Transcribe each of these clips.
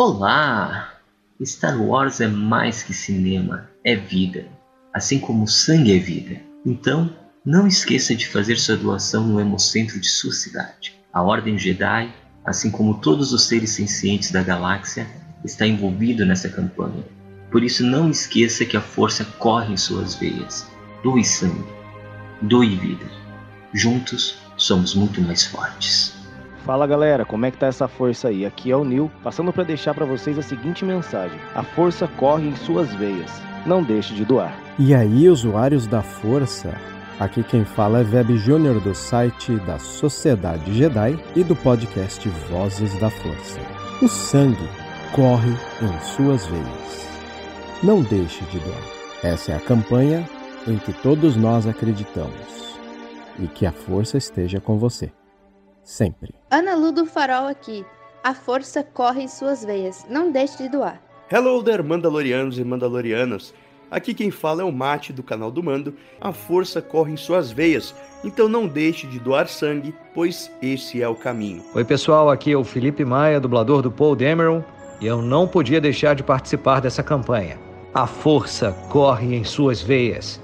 Olá! Star Wars é mais que cinema, é vida, assim como sangue é vida. Então, não esqueça de fazer sua doação no Hemocentro de sua cidade. A Ordem Jedi, assim como todos os seres sencientes da galáxia, está envolvido nessa campanha. Por isso, não esqueça que a força corre em suas veias. Doe sangue, doe vida. Juntos, somos muito mais fortes. Fala galera, como é que tá essa força aí? Aqui é o Nil, passando para deixar para vocês a seguinte mensagem: a força corre em suas veias. Não deixe de doar. E aí, usuários da força? Aqui quem fala é Web Júnior do site da Sociedade Jedi e do podcast Vozes da Força. O sangue corre em suas veias. Não deixe de doar. Essa é a campanha em que todos nós acreditamos. E que a força esteja com você sempre. Ana Lu do Farol aqui. A força corre em suas veias. Não deixe de doar. Hello there, Mandalorianos e Mandalorianas. Aqui quem fala é o Mate do canal do Mando. A força corre em suas veias, então não deixe de doar sangue, pois esse é o caminho. Oi pessoal, aqui é o Felipe Maia, dublador do Paul Dameron, e eu não podia deixar de participar dessa campanha. A força corre em suas veias.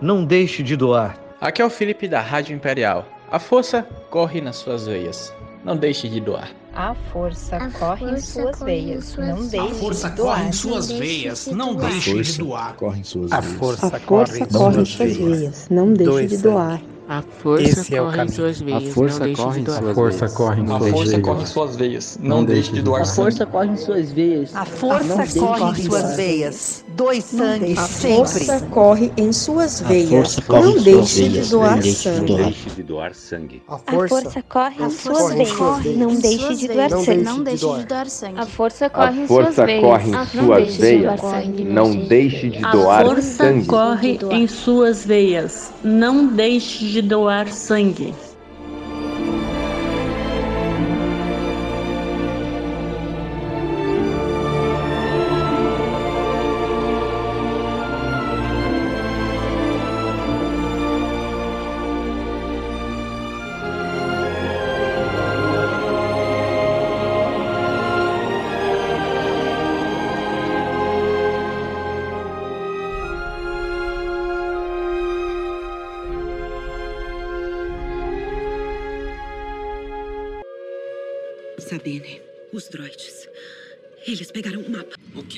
Não deixe de doar. Aqui é o Felipe da Rádio Imperial. A força corre nas suas veias. Não deixe de doar. A força a corre força em suas veias. Não deixe de doar. A força corre em suas veias. Não deixe de doar. Corre em suas veias. A força corre em suas veias. Não deixe de doar. A força Esse corre é em suas veias. A força corre em suas força corre em suas veias. A força corre em suas veias. Não deixe de doar. A força corre em suas veias. A força corre em suas veias. Doe sangue sempre. A força corre em suas veias. Não deixe de doar sangue. Não deixe de doar sangue. A força corre em suas veias. Não deixe de doar sangue. Não deixe de doar sangue. A força corre em suas veias. Não deixe de doar sangue. A força corre em suas veias. Não deixe de de doar sangue.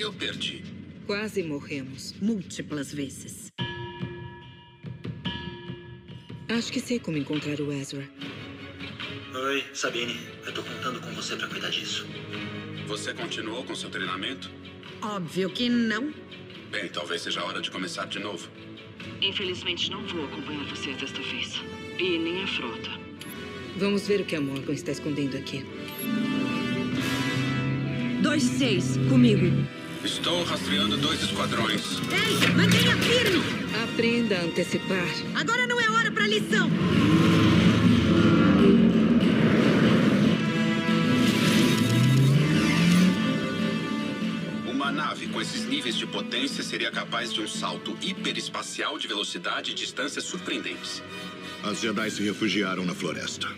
Que eu perdi? Quase morremos. Múltiplas vezes. Acho que sei como encontrar o Ezra. Oi, Sabine. Eu tô contando com você para cuidar disso. Você continuou com seu treinamento? Óbvio que não. Bem, talvez seja a hora de começar de novo. Infelizmente, não vou acompanhar vocês desta vez. E nem a frota. Vamos ver o que a Morgan está escondendo aqui. Dois seis, comigo. Estou rastreando dois esquadrões. Ei, mantenha firme! Aprenda a antecipar. Agora não é hora para lição! Uma nave com esses níveis de potência seria capaz de um salto hiperespacial de velocidade e distâncias surpreendentes. As Jedi se refugiaram na floresta.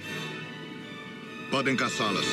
Podem caçá-las.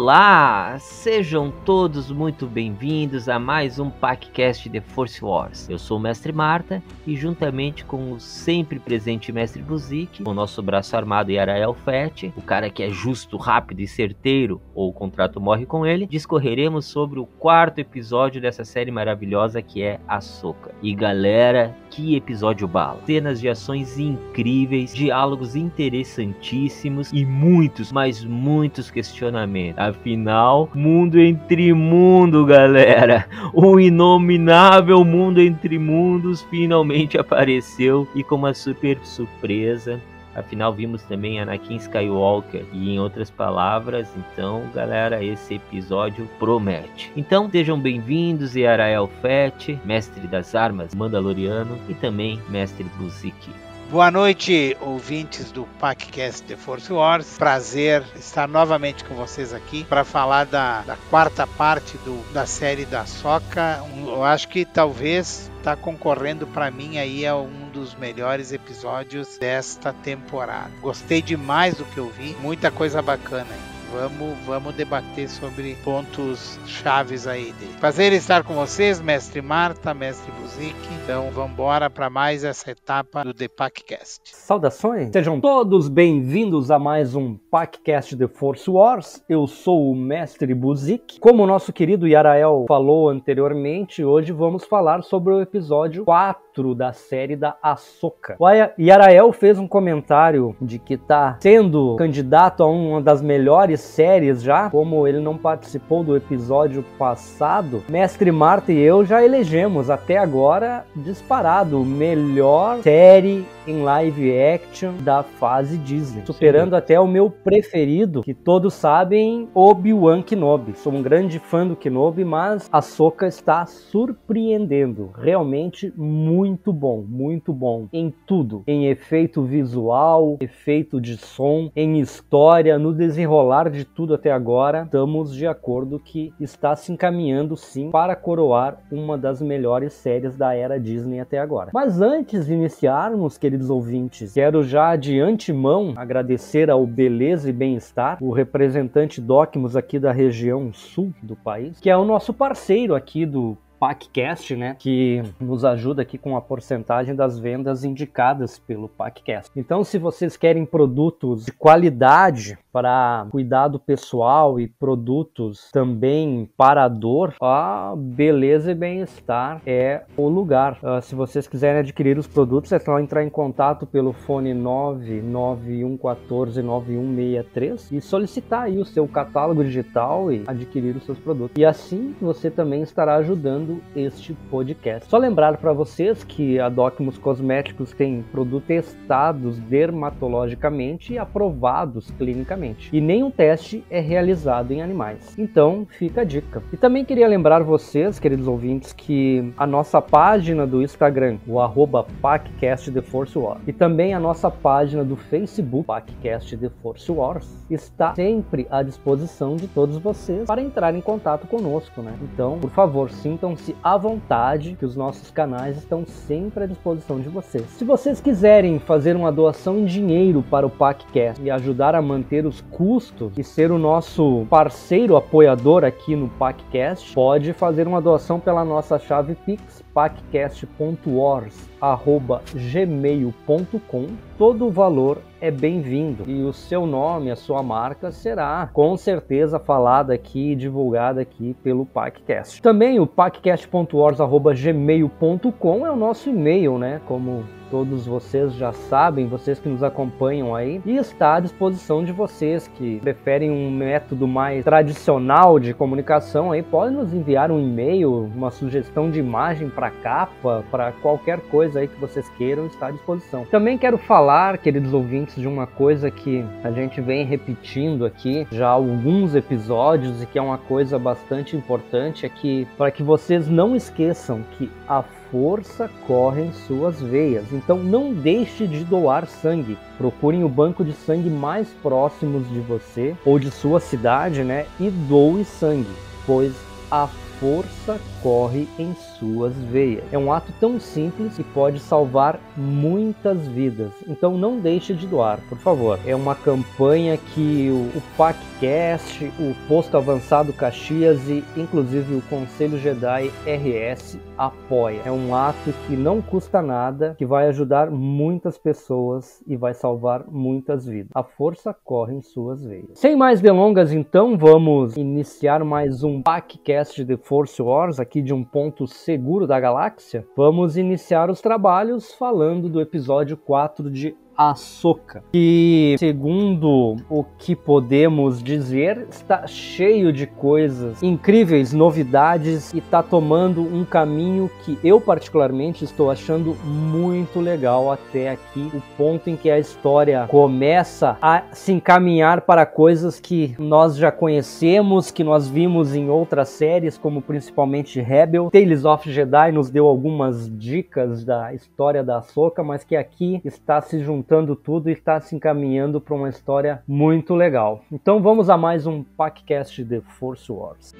Olá, sejam todos muito bem-vindos a mais um PacCast The Force Wars. Eu sou o Mestre Marta e juntamente com o sempre presente Mestre Buzik, o nosso braço armado Yarael Fett, o cara que é justo, rápido e certeiro, ou o contrato morre com ele, discorreremos sobre o quarto episódio dessa série maravilhosa que é a Soca. E galera, que episódio bala! Cenas de ações incríveis, diálogos interessantíssimos e muitos, mas muitos questionamentos. Afinal, mundo entre mundo, galera. O inominável mundo entre mundos finalmente apareceu e com uma super surpresa. Afinal, vimos também Anakin Skywalker e em outras palavras. Então, galera, esse episódio promete. Então, sejam bem-vindos, Yarael Fett, mestre das armas Mandaloriano e também mestre Buzik. Boa noite, ouvintes do PacCast The Force Wars. Prazer estar novamente com vocês aqui para falar da, da, quarta parte do, da série da Soca. Eu acho que talvez está concorrendo para mim aí a um dos melhores episódios desta temporada. Gostei demais do que eu vi, muita coisa bacana aí. Vamos, vamos debater sobre pontos chaves aí dele. Prazer estar com vocês, mestre Marta, mestre Buzik. Então vamos embora para mais essa etapa do The Packcast. Saudações, sejam todos bem-vindos a mais um Packcast The Force Wars. Eu sou o mestre Buzik. Como o nosso querido Yarael falou anteriormente, hoje vamos falar sobre o episódio 4 da série da Ahsoka. O Yarael fez um comentário de que está sendo candidato a uma das melhores séries já, como ele não participou do episódio passado, Mestre Marta e eu já elegemos até agora disparado melhor série em live action da fase Disney, superando Sim. até o meu preferido, que todos sabem, Obi-Wan Kenobi. Sou um grande fã do Kenobi, mas a Soka está surpreendendo, realmente muito bom, muito bom em tudo, em efeito visual, efeito de som, em história, no desenrolar de tudo até agora, estamos de acordo que está se encaminhando sim para coroar uma das melhores séries da era Disney até agora. Mas antes de iniciarmos, queridos ouvintes. Quero já de antemão agradecer ao Beleza e Bem-Estar, o representante Docmus aqui da região sul do país, que é o nosso parceiro aqui do PacCast, né, que nos ajuda aqui com a porcentagem das vendas indicadas pelo PacCast. Então, se vocês querem produtos de qualidade para cuidado pessoal e produtos também para dor, a Beleza e Bem-Estar é o lugar. Uh, se vocês quiserem adquirir os produtos, é só entrar em contato pelo fone 991149163 e solicitar aí o seu catálogo digital e adquirir os seus produtos. E assim você também estará ajudando este podcast. Só lembrar para vocês que a Docmus Cosméticos tem produtos testados dermatologicamente e aprovados clinicamente. E nenhum teste é realizado em animais. Então, fica a dica. E também queria lembrar vocês, queridos ouvintes, que a nossa página do Instagram, o arroba PacCast The Force e também a nossa página do Facebook, PacCast The Force Wars, está sempre à disposição de todos vocês para entrar em contato conosco, né? Então, por favor, sintam Sintam-se à vontade, que os nossos canais estão sempre à disposição de vocês. Se vocês quiserem fazer uma doação em dinheiro para o PacCast e ajudar a manter os custos e ser o nosso parceiro apoiador aqui no PacCast, pode fazer uma doação pela nossa chave Pix, paccast.wars@gmail.com. Todo o valor é bem-vindo e o seu nome, a sua marca será com certeza falada aqui, divulgada aqui pelo PacCast. Também o paccast.wars@gmail.com é o nosso e-mail, né? Como todos vocês já sabem, vocês que nos acompanham aí, e está à disposição de vocês que preferem um método mais tradicional de comunicação aí, podem nos enviar um e-mail, uma sugestão de imagem para capa, para qualquer coisa aí que vocês queiram, está à disposição. Também quero falar, queridos ouvintes, de uma coisa que a gente vem repetindo aqui já há alguns episódios e que é uma coisa bastante importante, é que para que vocês não esqueçam que a força corre em suas veias. Então não deixe de doar sangue. Procurem o banco de sangue mais próximos de você ou de sua cidade, né? E doe sangue, pois a força corre em suas veias. É um ato tão simples que pode salvar muitas vidas. Então não deixe de doar, por favor. É uma campanha que o, o PACcast, o Posto Avançado Caxias e inclusive o Conselho Jedi RS apoia. É um ato que não custa nada, que vai ajudar muitas pessoas e vai salvar muitas vidas. A força corre em suas veias. Sem mais delongas, então, vamos iniciar mais um PACcast de Force Wars aqui de um ponto seguro da galáxia. Vamos iniciar os trabalhos falando do episódio 4 de Ahsoka, que, segundo o que podemos dizer, está cheio de coisas incríveis, novidades e está tomando um caminho que eu particularmente estou achando muito legal até aqui, o ponto em que a história começa a se encaminhar para coisas que nós já conhecemos, que nós vimos em outras séries, como principalmente Rebel. Tales of Jedi nos deu algumas dicas da história da Ahsoka, mas que aqui está se juntando juntando tudo e está se encaminhando para uma história muito legal. Então vamos a mais um podcast de Force Wars.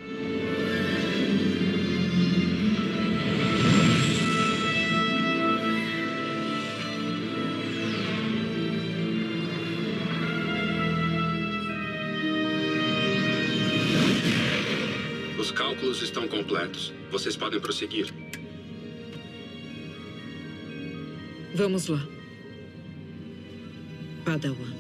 Os cálculos estão completos. Vocês podem prosseguir. Vamos lá. Padawan.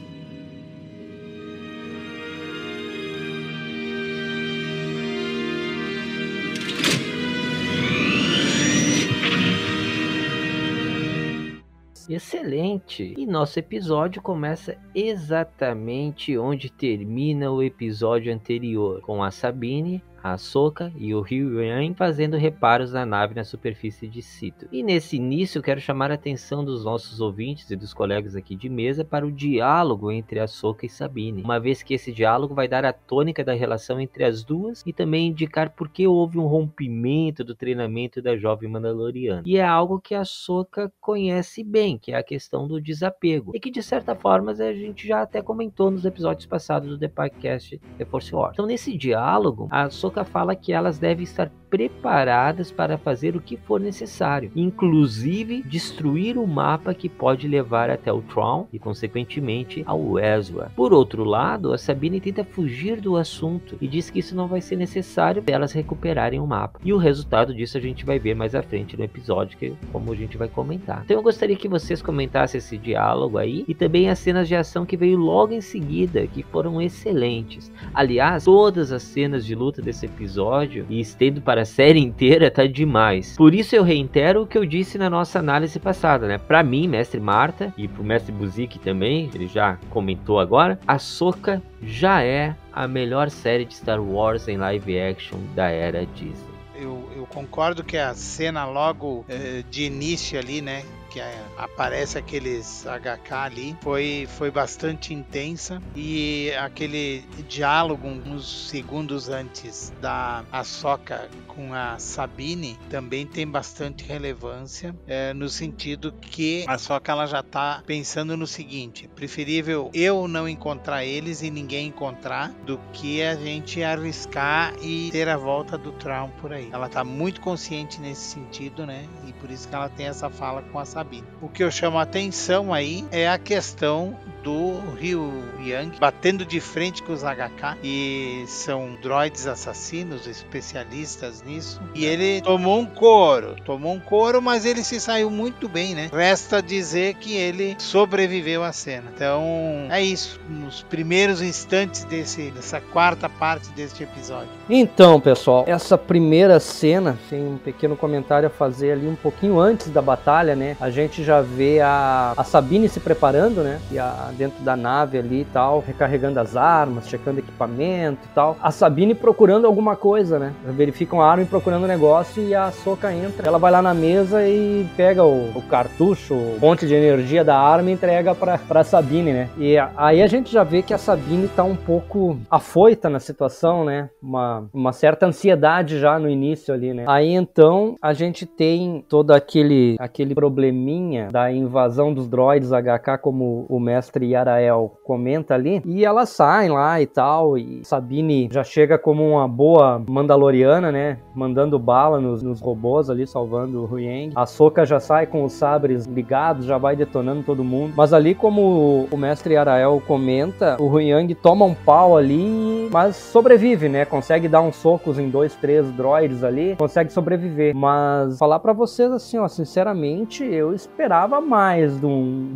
Excelente! E nosso episódio começa exatamente onde termina o episódio anterior, com a Sabine Ahsoka e o Ryu Yan fazendo reparos na nave na superfície de Sito. E nesse início quero chamar a atenção dos nossos ouvintes e dos colegas aqui de mesa para o diálogo entre Ahsoka e Sabine, uma vez que esse diálogo vai dar a tônica da relação entre as duas e também indicar por que houve um rompimento do treinamento da jovem Mandaloriana. E é algo que a Ahsoka conhece bem, que é a questão do desapego, e que de certa forma a gente já até comentou nos episódios passados do The Podcast The Force Wars. Então nesse diálogo, a Ahsoka Ahsoka fala que elas devem estar preparadas para fazer o que for necessário, inclusive destruir o mapa que pode levar até o Tron e, consequentemente, ao Ezra. Por outro lado, a Sabine tenta fugir do assunto e diz que isso não vai ser necessário para elas recuperarem o mapa. E o resultado disso a gente vai ver mais à frente no episódio, que como a gente vai comentar. Então eu gostaria que vocês comentassem esse diálogo aí e também as cenas de ação que veio logo em seguida, que foram excelentes. Aliás, todas as cenas de luta desse episódio e estendo para a série inteira tá demais. Por isso eu reitero o que eu disse na nossa análise passada, né? Para mim, mestre Marta e pro mestre Buzik também, ele já comentou agora, a Soca já é a melhor série de Star Wars em live action da era Disney. Eu, eu concordo que a cena logo eh, de início ali, né? Que aparece aqueles HK ali foi, foi bastante intensa. E aquele diálogo uns segundos antes da Ahsoka com a Sabine também tem bastante relevância é, no sentido que a Ahsoka ela já está pensando no seguinte preferível eu não encontrar eles e ninguém encontrar do que a gente arriscar e ter a volta do Traum por aí. Ela está muito consciente nesse sentido né? E por isso que ela tem essa fala com a Sabine Sabine. O que eu chamo a atenção aí é a questão do Ryu Yang batendo de frente com os HK e são droids assassinos, especialistas nisso. E ele tomou um couro, tomou um couro, mas ele se saiu muito bem, né? Resta dizer que ele sobreviveu à cena. Então é isso, nos primeiros instantes desse, dessa quarta parte deste episódio. Então, pessoal, essa primeira cena tem um pequeno comentário a fazer ali um pouquinho antes da batalha, né? A gente já vê a, a Sabine se preparando, né? E a, dentro da nave ali e tal, recarregando as armas, checando equipamento e tal. A Sabine procurando alguma coisa, né? Verificam a arma e procurando o negócio e a Soca entra. Ela vai lá na mesa e pega o, o cartucho, o ponte de energia da arma e entrega pra, pra Sabine, né? E aí a gente já vê que a Sabine tá um pouco afoita na situação, né? Uma, uma certa ansiedade já no início ali, né? Aí então a gente tem todo aquele, aquele probleminha da invasão dos droids HK, como o mestre Yarael comenta ali, e elas saem lá e tal, e Sabine já chega como uma boa Mandaloriana, né? Mandando bala nos, nos robôs ali, salvando o Huyang. A Soka já sai com os sabres ligados, já vai detonando todo mundo. Mas ali, como o mestre Yarael comenta, o Huyang toma um pau ali, mas sobrevive, né? Consegue dar uns socos em dois, três droids ali, consegue sobreviver. Mas falar para vocês assim, ó, sinceramente, eu esperava mais do,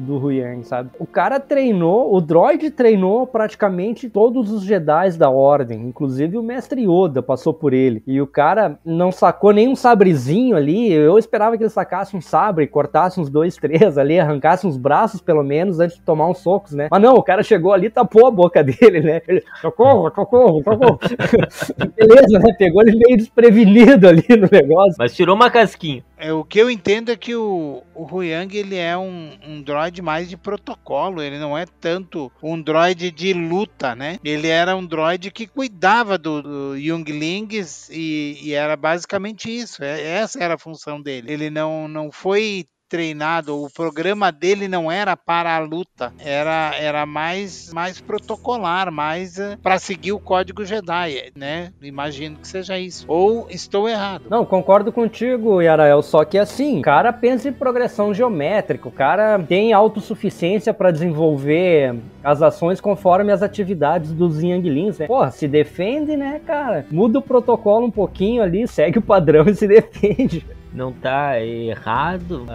do Huyang, sabe? O cara treinou, o droid treinou praticamente todos os Jedi da Ordem, inclusive o mestre Yoda passou por ele. E o cara não sacou nem um sabrezinho ali. Eu esperava que ele sacasse um sabre, cortasse uns dois, três ali, arrancasse uns braços pelo menos antes de tomar uns socos, né? Mas não, o cara chegou ali e tapou a boca dele, né? Ele, socorro, socorro, socorro. Beleza, né? Pegou ele meio desprevenido ali no negócio. Mas tirou uma casquinha. É, o que eu entendo é que o, o Huyang ele é um, um droid mais de protocolo, ele não é tanto um droid de luta, né? Ele era um droid que cuidava do, do Younglings e, e era basicamente isso. É, essa era a função dele. Ele não, não foi treinado, o programa dele não era para a luta, era, era mais, mais protocolar, mais uh, para seguir o código Jedi, né? Imagino que seja isso. Ou estou errado? Não, concordo contigo, Yarael, só que assim, o cara pensa em progressão geométrica, o cara tem autossuficiência para desenvolver as ações conforme as atividades dos Yanglins, né? Porra, se defende, né, cara? Muda o protocolo um pouquinho ali, segue o padrão e se defende não tá errado,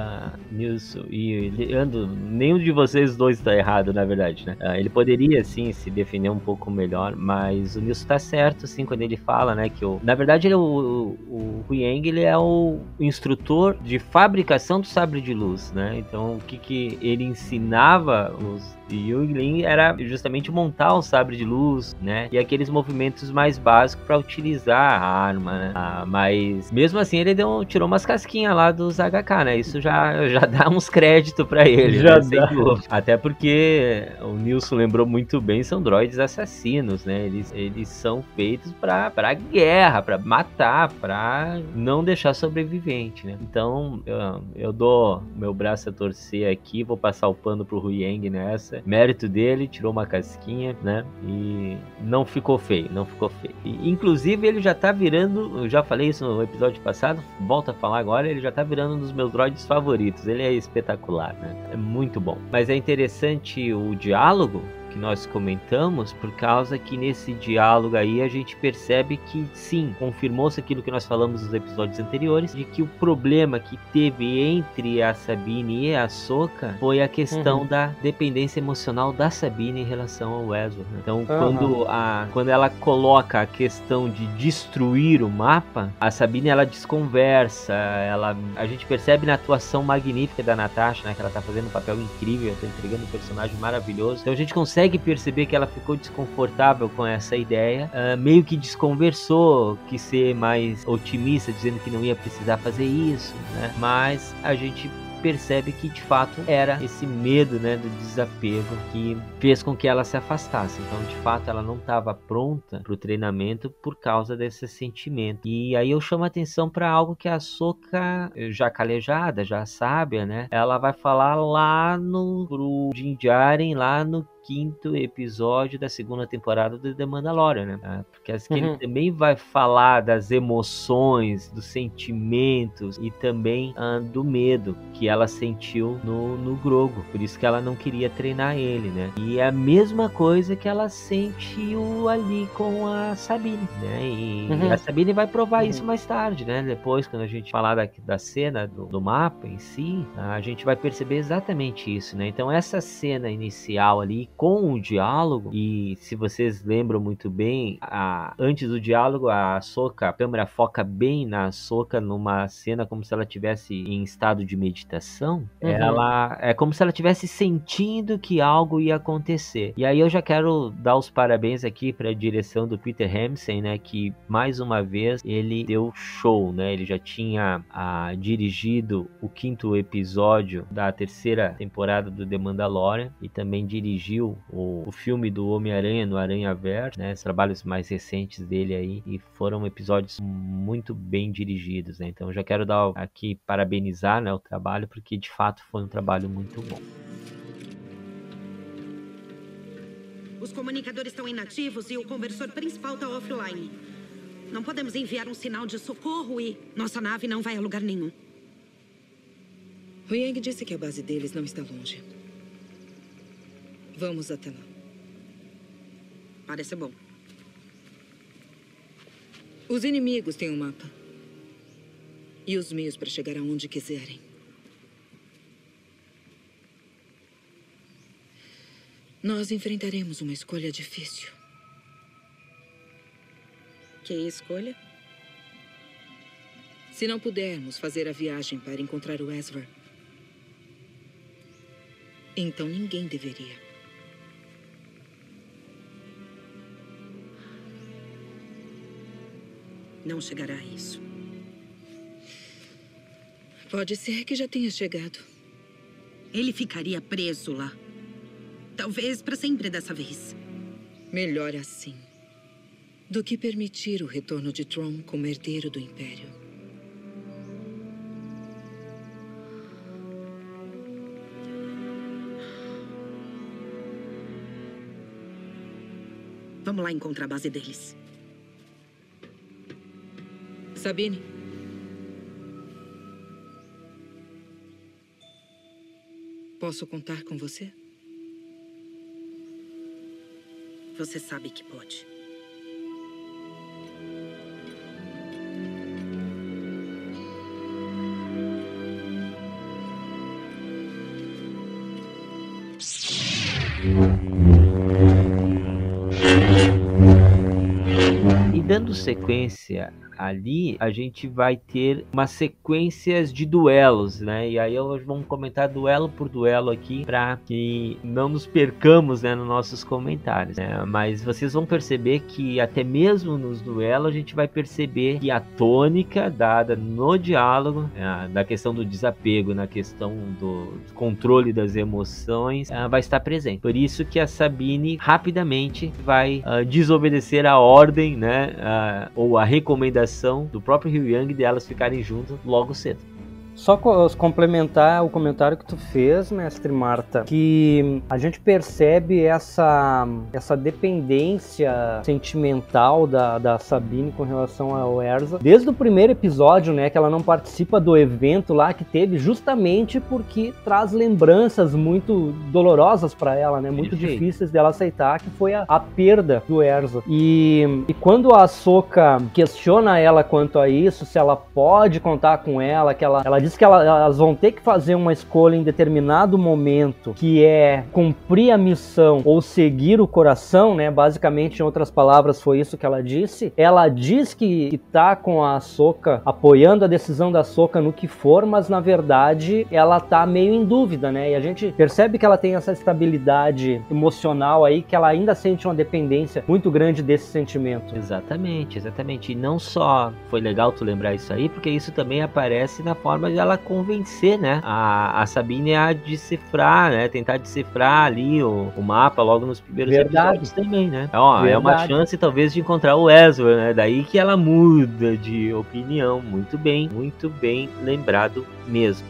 Nilson e Leandro, nenhum de vocês dois está errado, na verdade, né? Uh, ele poderia, sim, se defender um pouco melhor, mas o Nilson tá certo, assim, quando ele fala, né, que o, na verdade ele, é o, Yang, ele é o instrutor de fabricação do sabre de luz, né? Então, o que que ele ensinava os e o Lin era justamente montar um sabre de luz, né? E aqueles movimentos mais básicos para utilizar a arma, né? Ah, mas mesmo assim ele deu, tirou umas casquinhas lá dos HK, né? Isso já, já dá uns créditos para ele, já né? dá. Até porque o Nilson lembrou muito bem, são droids assassinos, né? Eles, eles são feitos para para guerra, para matar, para não deixar sobrevivente, né? Então eu, eu dou meu braço a torcer aqui, vou passar o pano pro Huyang nessa mérito dele, tirou uma casquinha, né? E não ficou feio, não ficou feio. E, inclusive, ele já tá virando, eu já falei isso no episódio passado, volta a falar agora, ele já tá virando um dos meus droids favoritos. Ele é espetacular, né? É muito bom. Mas é interessante o diálogo que nós comentamos, por causa que nesse diálogo aí a gente percebe que sim, confirmou-se aquilo que nós falamos nos episódios anteriores, de que o problema que teve entre a Sabine e a Soka foi a questão uhum. da dependência emocional da Sabine em relação ao Ezra. Né? Então, uhum. quando, a, quando ela coloca a questão de destruir o mapa, a Sabine ela desconversa, ela, a gente percebe na atuação magnífica da Natasha, né, que ela tá fazendo um papel incrível, tá entregando um personagem maravilhoso. Então a gente consegue consegue perceber que ela ficou desconfortável com essa ideia, uh, meio que desconversou, que ser mais otimista, dizendo que não ia precisar fazer isso, né? Mas a gente percebe que de fato era esse medo, né, do desapego que fez com que ela se afastasse. Então, de fato, ela não estava pronta para o treinamento por causa desse sentimento. E aí eu chamo a atenção para algo que a Soka, já calejada, já sábia, né, ela vai falar lá no pro Din lá no quinto episódio da segunda temporada do The Mandalorian, né? Ah, porque assim, uhum. ele também vai falar das emoções, dos sentimentos e também uh, do medo que ela sentiu no, no Grogo. Por isso que ela não queria treinar ele, né? E é a mesma coisa que ela sentiu ali com a Sabine, né? E uhum. a Sabine vai provar uhum. isso mais tarde, né? Depois, quando a gente falar da, da cena do, do mapa em si, a gente vai perceber exatamente isso, né? Então essa cena inicial ali com o diálogo, e se vocês lembram muito bem, a, antes do diálogo, a Soka, a câmera foca bem na Soka numa cena como se ela tivesse em estado de meditação. Uhum. Ela é como se ela tivesse sentindo que algo ia acontecer. E aí eu já quero dar os parabéns aqui para a direção do Peter Hamsen, né, que mais uma vez ele deu show, né? Ele já tinha a, dirigido o quinto episódio da terceira temporada do The Mandalorian e também dirigiu viu o, o filme do Homem-Aranha no Aranha Verso, né? Os trabalhos mais recentes dele aí e foram episódios muito bem dirigidos, né? Então já quero dar aqui parabenizar, né, o trabalho porque de fato foi um trabalho muito bom. Os comunicadores estão inativos e o conversor principal está offline. Não podemos enviar um sinal de socorro e nossa nave não vai a lugar nenhum. Yang disse que a base deles não está longe. Vamos até lá. Parece bom. Os inimigos têm um mapa. E os meios para chegar aonde quiserem. Nós enfrentaremos uma escolha difícil. Que escolha? Se não pudermos fazer a viagem para encontrar o Ezra, então ninguém deveria. Não chegará a isso. Pode ser que já tenha chegado. Ele ficaria preso lá. Talvez para sempre dessa vez. Melhor assim. Do que permitir o retorno de Tron como herdeiro do Império. Vamos lá encontrar a base deles. Sabine. Posso contar com você? Você sabe que pode. Dando sequência ali a gente vai ter umas sequências de duelos, né? E aí hoje vamos comentar duelo por duelo aqui para que não nos percamos, né, nos nossos comentários. Né? Mas vocês vão perceber que até mesmo nos duelos a gente vai perceber que a tônica dada no diálogo, né, da questão do desapego, na questão do controle das emoções, uh, vai estar presente. Por isso que a Sabine rapidamente vai uh, desobedecer a ordem, né, ou a recomendação do próprio Ryu Yang de elas ficarem juntas logo cedo. Só complementar o comentário que tu fez, mestre Marta, que a gente percebe essa, essa dependência sentimental da, da Sabine com relação ao Erza. Desde o primeiro episódio, né, que ela não participa do evento lá que teve, justamente porque traz lembranças muito dolorosas para ela, né, muito Perfeito. difíceis dela aceitar, que foi a, a perda do Erza. E, e quando a Soka questiona ela quanto a isso, se ela pode contar com ela, que ela, ela diz que ela, elas vão ter que fazer uma escolha em determinado momento, que é cumprir a missão ou seguir o coração, né? Basicamente, em outras palavras, foi isso que ela disse. Ela diz que, que tá com a Soca apoiando a decisão da Soca no que for, mas na verdade ela tá meio em dúvida, né? E a gente percebe que ela tem essa estabilidade emocional aí, que ela ainda sente uma dependência muito grande desse sentimento. Exatamente, exatamente. E não só foi legal tu lembrar isso aí, porque isso também aparece na forma de ela convencer, né, a, a Sabine a decifrar, né, tentar decifrar ali o, o mapa logo nos primeiros Verdade. episódios também, né. Ó, é uma chance talvez de encontrar o Ezra, né, daí que ela muda de opinião. Muito bem, muito bem lembrado mesmo.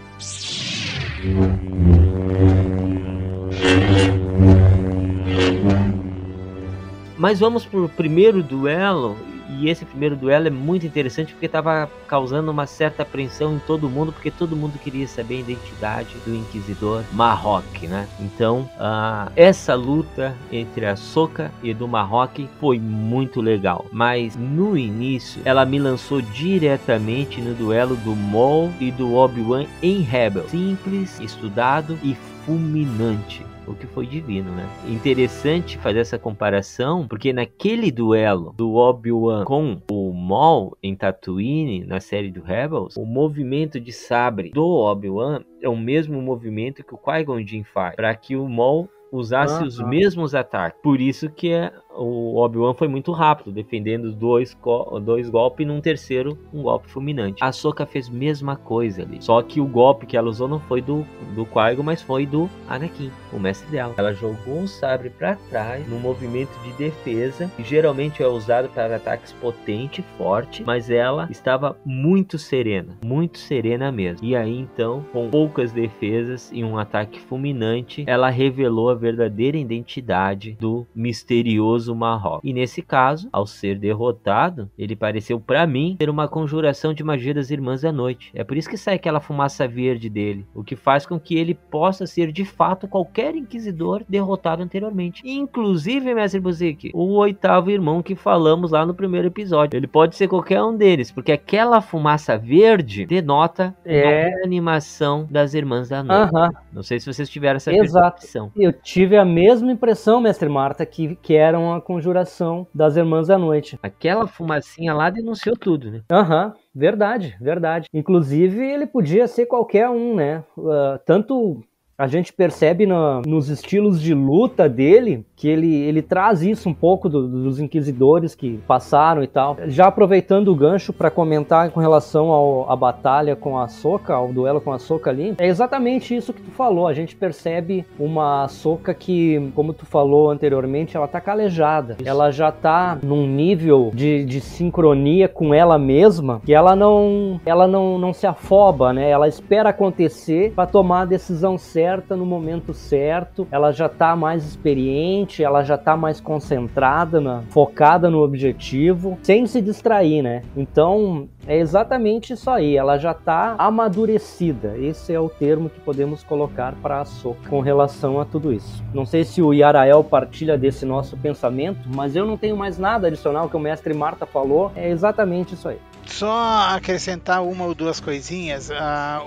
Mas vamos pro primeiro duelo e esse primeiro duelo é muito interessante porque estava causando uma certa apreensão em todo mundo, porque todo mundo queria saber a identidade do Inquisidor Marroque, né? Então, uh, essa luta entre a Soca e do Marroque foi muito legal. Mas no início, ela me lançou diretamente no duelo do Maul e do Obi-Wan em Rebel. Simples, estudado e fulminante o que foi divino, né? Interessante fazer essa comparação, porque naquele duelo do Obi-Wan com o Maul em Tatooine, na série do Rebels, o movimento de sabre do Obi-Wan é o mesmo movimento que o Qui-Gon Jinn faz, para que o Maul usasse os mesmos ataques. Por isso que é o Obi-Wan foi muito rápido, defendendo dois, dois golpes e num terceiro um golpe fulminante. A Soka fez mesma coisa ali. Só que o golpe que ela usou não foi do, do Qui-Gon, mas foi do Anakin, o mestre dela. Ela jogou o sabre para trás no movimento de defesa, que geralmente é usado para ataques potente, forte, mas ela estava muito serena, muito serena mesmo. E aí então, com poucas defesas e um ataque fulminante, ela revelou a verdadeira identidade do misterioso o Marrok. E nesse caso, ao ser derrotado, ele pareceu para mim ter uma conjuração de magia das Irmãs da Noite. É por isso que sai aquela fumaça verde dele, o que faz com que ele possa ser de fato qualquer inquisidor derrotado anteriormente. Inclusive, mestre Buzik, o oitavo irmão que falamos lá no primeiro episódio. Ele pode ser qualquer um deles, porque aquela fumaça verde denota é. a animação das Irmãs da Noite. Uhum. Não sei se vocês tiveram essa Exato. percepção. Eu tive a mesma impressão, mestre Marta, que, que eram a conjuração das Irmãs da Noite. Aquela fumacinha lá denunciou tudo, né? Aham. Uhum. Verdade, verdade. Inclusive, ele podia ser qualquer um, né? Uh, tanto a gente percebe no, nos estilos de luta dele que ele, ele traz isso um pouco do, dos inquisidores que passaram e tal. Já aproveitando o gancho para comentar com relação à batalha com a Soca, ao duelo com a Soca ali, é exatamente isso que tu falou. A gente percebe uma Soca que, como tu falou anteriormente, ela tá calejada. Ela já tá num nível de, de sincronia com ela mesma que ela não ela não, não se afoba, né? Ela espera acontecer para tomar a decisão certa no momento certo. Ela já tá mais experiente ela já está mais concentrada, na, focada no objetivo, sem se distrair, né? Então é exatamente isso aí, ela já está amadurecida. Esse é o termo que podemos colocar para a Soka com relação a tudo isso. Não sei se o Yarael partilha desse nosso pensamento, mas eu não tenho mais nada adicional que o mestre Marta falou. É exatamente isso aí. Só acrescentar uma ou duas coisinhas. Uh,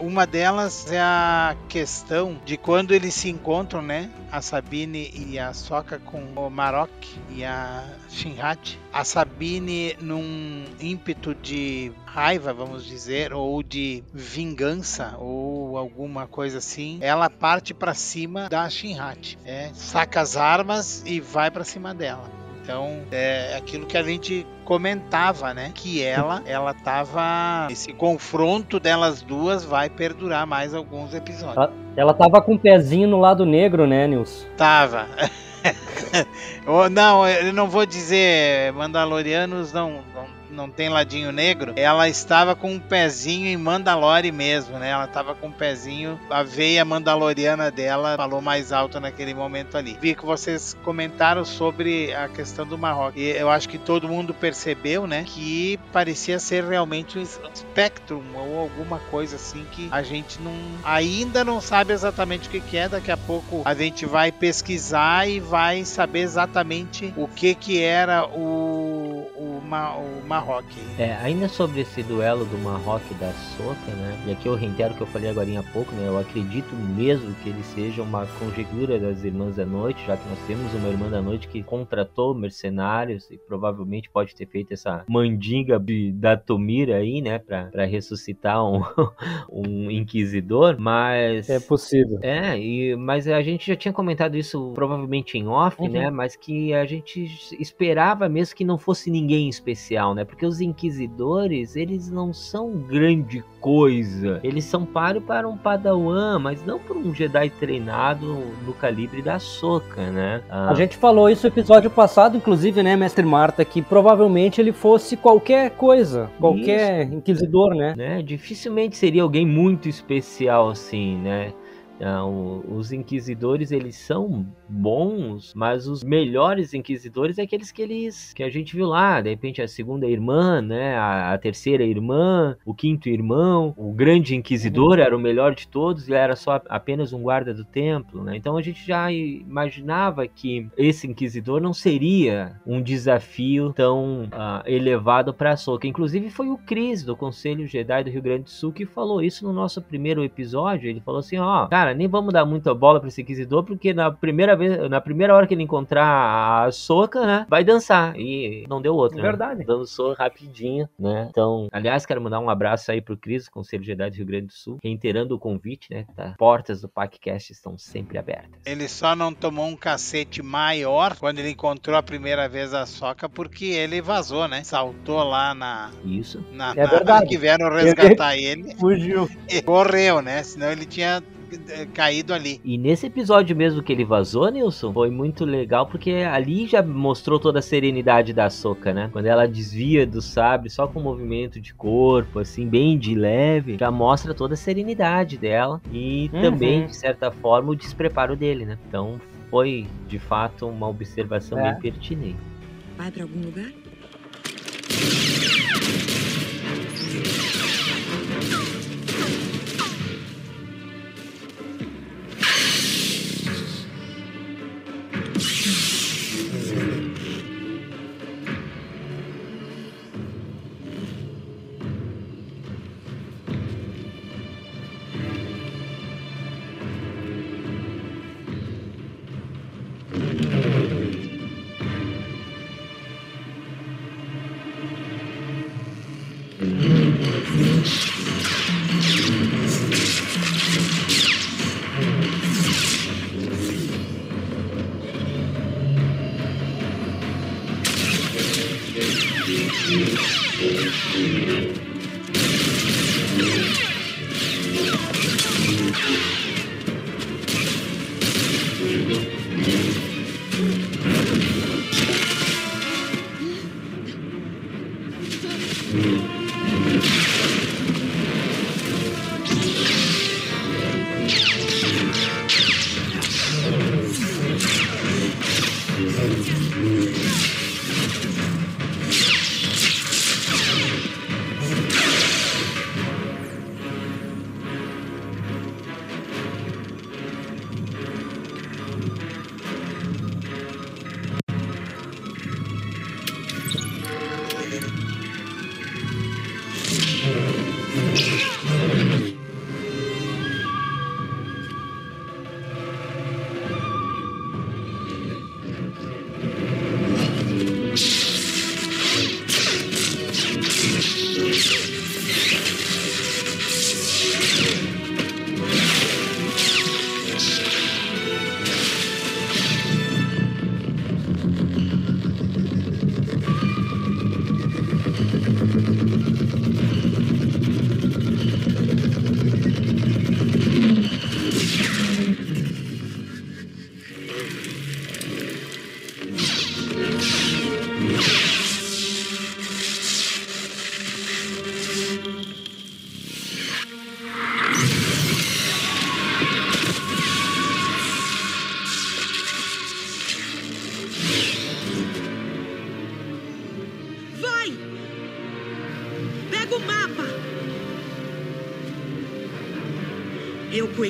uma delas é a questão de quando eles se encontram, né? A Sabine e a Soka com o Marok e a Shinhat. A Sabine, num ímpeto de raiva, vamos dizer, ou de vingança, ou alguma coisa assim, ela parte para cima da Shinhat. É, saca as armas e vai para cima dela. Então, é aquilo que a gente comentava, né? Que ela, ela tava. Esse confronto delas duas vai perdurar mais alguns episódios. Ela, ela tava com o um pezinho no lado negro, né, Nils? Tava. não, eu não vou dizer Mandalorianos não, não não tem ladinho negro, ela estava com um pezinho em Mandalore mesmo, né? Ela estava com um pezinho, a veia mandaloriana dela falou mais alto naquele momento ali. Vi que vocês comentaram sobre a questão do Marrocos. E eu acho que todo mundo percebeu, né? Que parecia ser realmente um Spectrum ou alguma coisa assim que a gente não ainda não sabe exatamente o que, que é. Daqui a pouco a gente vai pesquisar e vai saber exatamente o que que era o, o, o Marrock. É, ainda sobre esse duelo do Marrock e da Soca, né? E aqui eu reitero o que eu falei agora há pouco, né? Eu acredito mesmo que ele seja uma conjectura das Irmãs da Noite, já que nós temos uma Irmã da Noite que contratou mercenários e provavelmente pode ter feito essa mandinga de, da Tomira aí, né? Pra, pra ressuscitar um, um inquisidor, mas... É possível. É, e, mas a gente já tinha comentado isso provavelmente em off, uhum. né? Mas que a gente esperava mesmo que não fosse ninguém especial, né? Porque os inquisidores, eles não são grande coisa. Eles são páreo para um padawan, mas não para um Jedi treinado no calibre da Soca, né? Ah. A gente falou isso no episódio passado, inclusive, né, mestre Marta, que provavelmente ele fosse qualquer coisa, qualquer isso. inquisidor, né? né? Dificilmente seria alguém muito especial assim, né? Então, os inquisidores eles são bons, mas os melhores inquisidores é aqueles que eles que a gente viu lá, de repente a segunda irmã, né, a, a terceira irmã, o quinto irmão, o grande inquisidor era o melhor de todos e era só apenas um guarda do templo, né? Então a gente já imaginava que esse inquisidor não seria um desafio tão uh, elevado para a Soca. Inclusive foi o Cris do Conselho Jedi do Rio Grande do Sul que falou isso no nosso primeiro episódio. Ele falou assim, ó, oh, cara cara, nem vamos dar muita bola pra esse inquisidor, porque na primeira vez, na primeira hora que ele encontrar a Soca, né, vai dançar. E não deu outra. É verdade. Né? Dançou rapidinho, né? Então, aliás, quero mandar um abraço aí pro Cris, Conselho de Idade do Rio Grande do Sul, reiterando o convite, né? Tá? Portas do PACcast estão sempre abertas. Ele só não tomou um cacete maior quando ele encontrou a primeira vez a Soca, porque ele vazou, né? Saltou lá na. Isso. Na é verdade. que vieram resgatar ele. Fugiu. E correu, né? Senão ele tinha caído ali. E nesse episódio mesmo que ele vazou, Nilson, foi muito legal porque ali já mostrou toda a serenidade da Soca, né? Quando ela desvia do sabre só com movimento de corpo, assim, bem de leve, já mostra toda a serenidade dela e uhum. também, de certa forma, o despreparo dele, né? Então foi, de fato, uma observação é. bem pertinente. Vai para algum lugar?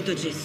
Todoci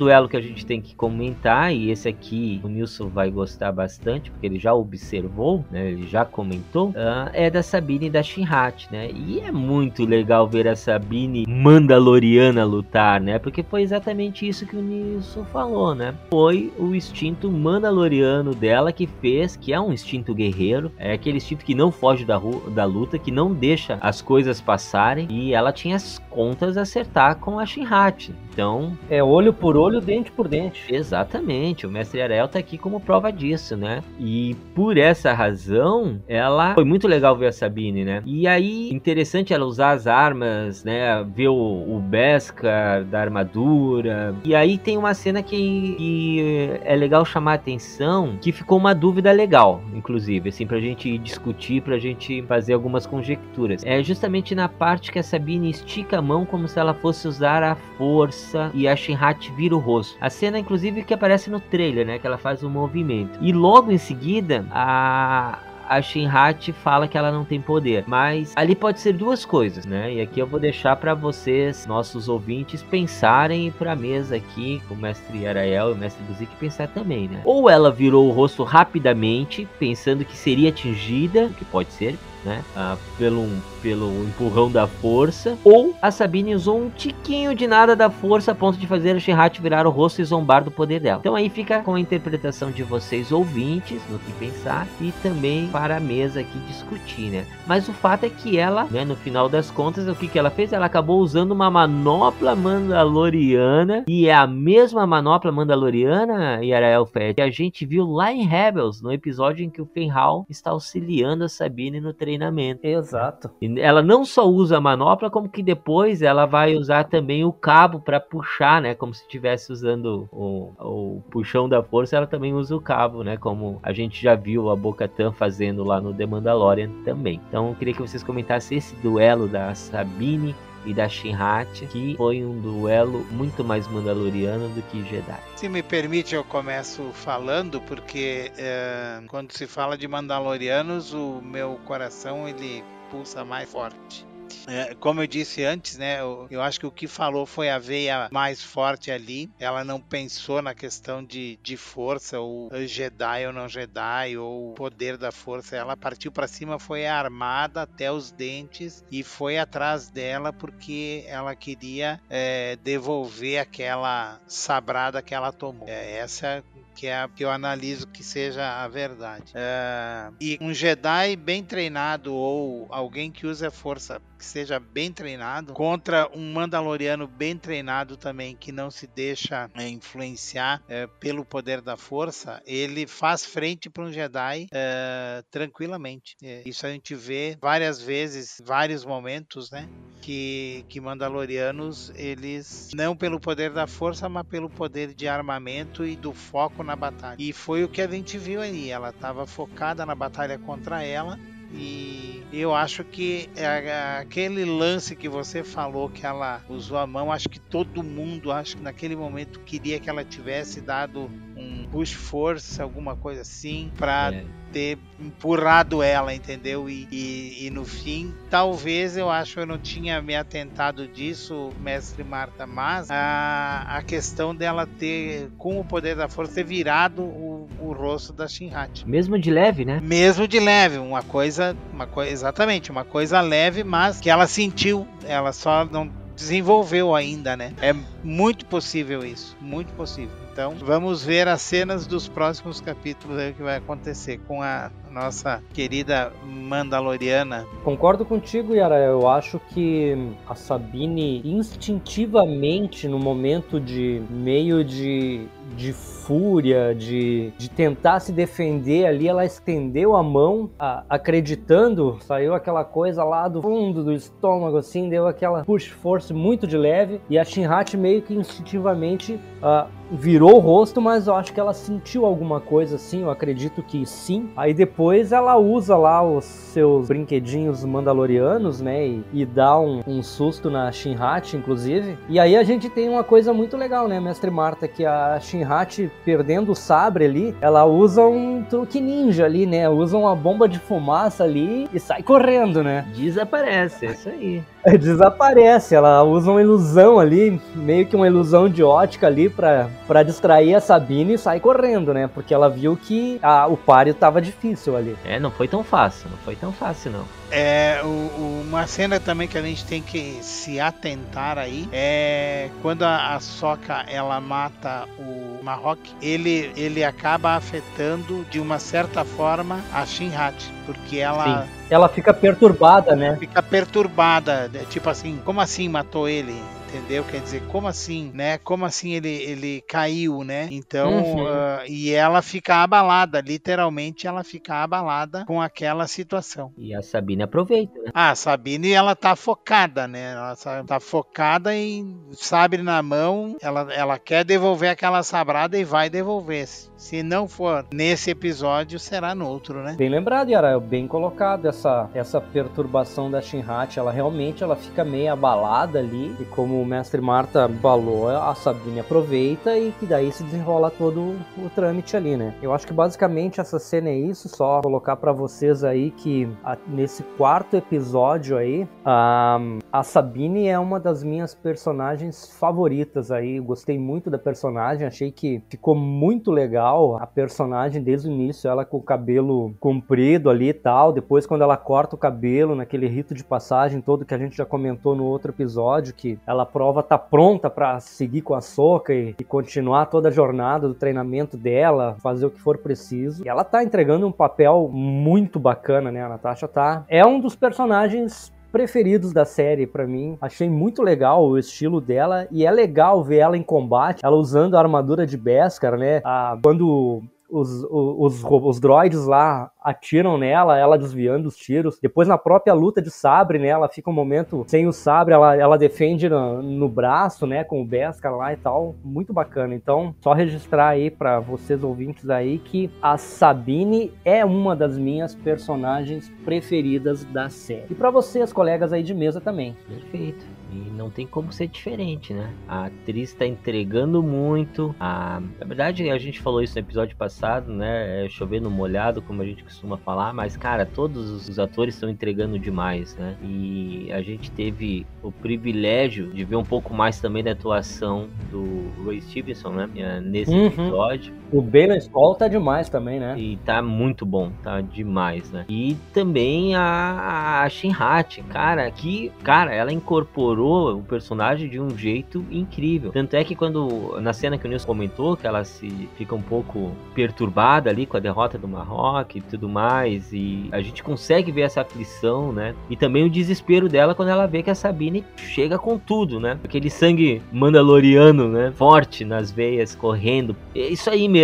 duelo que a gente tem que comentar, e esse aqui o Nilson vai gostar bastante, porque ele já observou, né, ele já comentou, uh, é da Sabine e da Shinrat, né? E é muito legal ver a Sabine Mandaloriana lutar, né? Porque foi exatamente isso que o Nilson falou, né? Foi o instinto Mandaloriano dela que fez, que é um instinto guerreiro, é aquele instinto que não foge da, da luta, que não deixa as coisas passarem, e ela tinha as contas a acertar com a Shinrat. Então. É olho por olho, dente por dente. Exatamente. O mestre Ariel tá aqui como prova disso, né? E por essa razão, ela foi muito legal ver a Sabine, né? E aí, interessante ela usar as armas, né? Ver o, o Beskar da armadura. E aí tem uma cena que, que é legal chamar a atenção, que ficou uma dúvida legal, inclusive, assim, pra gente discutir, pra gente fazer algumas conjecturas. É justamente na parte que a Sabine estica a mão como se ela fosse usar a força e a Shinrat vira o rosto. A cena, inclusive, que aparece no trailer, né? Que ela faz um movimento. E logo em seguida, a, a Shinhat fala que ela não tem poder. Mas ali pode ser duas coisas, né? E aqui eu vou deixar para vocês, nossos ouvintes, pensarem e pra mesa aqui, com o mestre Arael e o mestre Buzik pensar também, né? Ou ela virou o rosto rapidamente, pensando que seria atingida, que pode ser, né? Ah, pelo, pelo empurrão da força. Ou a Sabine usou um tiquinho de nada da força a ponto de fazer a Shinrat virar o rosto e zombar do poder dela. Então aí fica com a interpretação de vocês ouvintes, no que pensar, e também para a mesa aqui discutir, né? Mas o fato é que ela, né, no final das contas, o que, que ela fez? Ela acabou usando uma manopla mandaloriana, e é a mesma manopla mandaloriana, Yarael Fett, que a gente viu lá em Rebels, no episódio em que o Fenhal está auxiliando a Sabine no treinamento. Exato. E ela não só usa a manopla, como que depois ela vai usar também o cabo para puxar, né? Como se estivesse usando o, o puxão da força, ela também usa o cabo, né? Como a gente já viu a Bo-Katan fazendo lá no The Mandalorian também. Então eu queria que vocês comentassem esse duelo da Sabine e da Shinrat, que foi um duelo muito mais mandaloriano do que Jedi. Se me permite, eu começo falando, porque é, quando se fala de Mandalorianos, o meu coração ele pulsa mais forte. É, como eu disse antes, né, eu, eu, acho que o que falou foi a veia mais forte ali. Ela não pensou na questão de, de força, ou Jedi ou não Jedi, ou poder da força. Ela partiu para cima, foi armada até os dentes e foi atrás dela porque ela queria é, devolver aquela sabrada que ela tomou. É, essa que é a que eu analiso que seja a verdade. É, e um Jedi bem treinado ou alguém que use a força que seja bem treinado contra um Mandaloriano bem treinado também que não se deixa é, influenciar é, pelo poder da força, ele faz frente para um Jedi é, tranquilamente. É, isso a gente vê várias vezes, vários momentos, né? Que, que Mandalorianos eles não pelo poder da força, mas pelo poder de armamento e do foco na batalha. E foi o que a gente viu aí. Ela estava focada na batalha contra ela e eu acho que é aquele lance que você falou que ela usou a mão, acho que todo mundo, acho que naquele momento queria que ela tivesse dado um push force, alguma coisa assim, para é ter empurrado ela, entendeu? E, e, e, no fim, talvez eu acho eu não tinha me atentado disso, mestre Marta, mas a, a questão dela ter, com o poder da força, ter virado o, o rosto da Shinhat. Mesmo de leve, né? Mesmo de leve, uma coisa, uma coisa, exatamente, uma coisa leve, mas que ela sentiu, ela só não desenvolveu ainda, né? É muito possível isso, muito possível. Então, vamos ver as cenas dos próximos capítulos aí que vai acontecer com a nossa querida Mandaloriana. Concordo contigo, Yara. Eu acho que a Sabine instintivamente, no momento de meio de, de fúria, de, de tentar se defender ali, ela estendeu a mão, a, acreditando, saiu aquela coisa lá do fundo do estômago, assim, deu aquela push force muito de leve, e a Shinrat meio que instintivamente uh, virou o rosto, mas eu acho que ela sentiu alguma coisa assim, eu acredito que sim. Aí depois ela usa lá os seus brinquedinhos mandalorianos, né, e, e dá um, um, susto na Shinrat, inclusive. E aí a gente tem uma coisa muito legal, né, mestre Marta, que a Shinrat perdendo o sabre ali, ela usa um truque ninja ali, né, usa uma bomba de fumaça ali e sai correndo, né. Desaparece, é isso aí. Desaparece, ela usa uma ilusão ali, meio que uma ilusão de ótica ali pra, pra distrair a Sabine e sai correndo, né? Porque ela viu que a, o páreo tava difícil ali. É, não foi tão fácil, não foi tão fácil não. É, o, uma cena também que a gente tem que se atentar aí é quando a, a Soca ela mata o Marroque, ele, ele acaba afetando de uma certa forma a Shinrat, porque ela. Sim. Ela fica perturbada, né? Fica perturbada, tipo assim, como assim matou ele? entendeu? Quer dizer, como assim, né? Como assim ele, ele caiu, né? Então, uhum. uh, e ela fica abalada, literalmente ela fica abalada com aquela situação. E a Sabine aproveita, né? Ah, a Sabine, ela tá focada, né? Ela tá focada em sabre na mão, ela, ela quer devolver aquela sabrada e vai devolver. Se não for nesse episódio, será no outro, né? Bem lembrado, Yara, bem colocado. essa, essa perturbação da Shinhat. Ela realmente ela fica meio abalada ali. E como o mestre Marta falou, a Sabine aproveita e que daí se desenrola todo o trâmite ali, né? Eu acho que basicamente essa cena é isso. Só colocar para vocês aí que a, nesse quarto episódio aí, a, a Sabine é uma das minhas personagens favoritas aí. Gostei muito da personagem, achei que ficou muito legal a personagem desde o início, ela com o cabelo comprido ali e tal. Depois, quando ela corta o cabelo, naquele rito de passagem todo que a gente já comentou no outro episódio, que ela prova tá pronta para seguir com a Soca e, e, continuar toda a jornada do treinamento dela, fazer o que for preciso. E ela tá entregando um papel muito bacana, né? A Natasha tá. É um dos personagens preferidos da série para mim. Achei muito legal o estilo dela e é legal ver ela em combate, ela usando a armadura de Beskar, né? Ah, quando os, os, os, droids lá atiram nela, ela desviando os tiros. Depois, na própria luta de sabre, né? Ela fica um momento sem o sabre, ela, ela defende no, no braço, né? Com o Beskar lá e tal. Muito bacana. Então, só registrar aí para vocês ouvintes aí que a Sabine é uma das minhas personagens preferidas da série. E para vocês, colegas aí de mesa também. Perfeito. E não tem como ser diferente, né? A atriz tá entregando muito. A... Na verdade, a gente falou isso no episódio passado, né? É chovendo molhado, como a gente costuma falar. Mas, cara, todos os atores estão entregando demais, né? E a gente teve o privilégio de ver um pouco mais também da atuação do Ray Stevenson, né? É, nesse uhum. episódio. O Bela Skull tá demais também, né? E tá muito bom, tá demais, né? E também a, a Shinhat, cara, que, cara, ela incorporou o personagem de um jeito incrível. Tanto é que quando, na cena que o Nilson comentou, que ela se fica um pouco perturbada ali com a derrota do Marroque e tudo mais, e a gente consegue ver essa aflição, né? E também o desespero dela quando ela vê que a Sabine chega com tudo, né? Aquele sangue mandaloriano, né? Forte nas veias, correndo. É isso aí mesmo,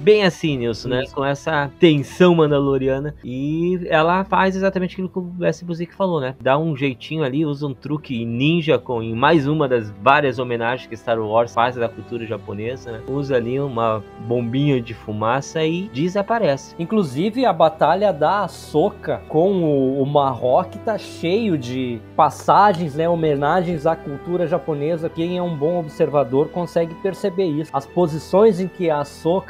bem assim, Nilson, né? Com essa tensão mandaloriana. E ela faz exatamente aquilo que o S. Buzik falou, né? Dá um jeitinho ali, usa um truque ninja com em mais uma das várias homenagens que Star Wars faz da cultura japonesa, né? usa ali uma bombinha de fumaça e desaparece. Inclusive a batalha da Ahsoka com o, o Marrock tá cheio de passagens, né, homenagens à cultura japonesa. Quem é um bom observador consegue perceber isso. As posições em que a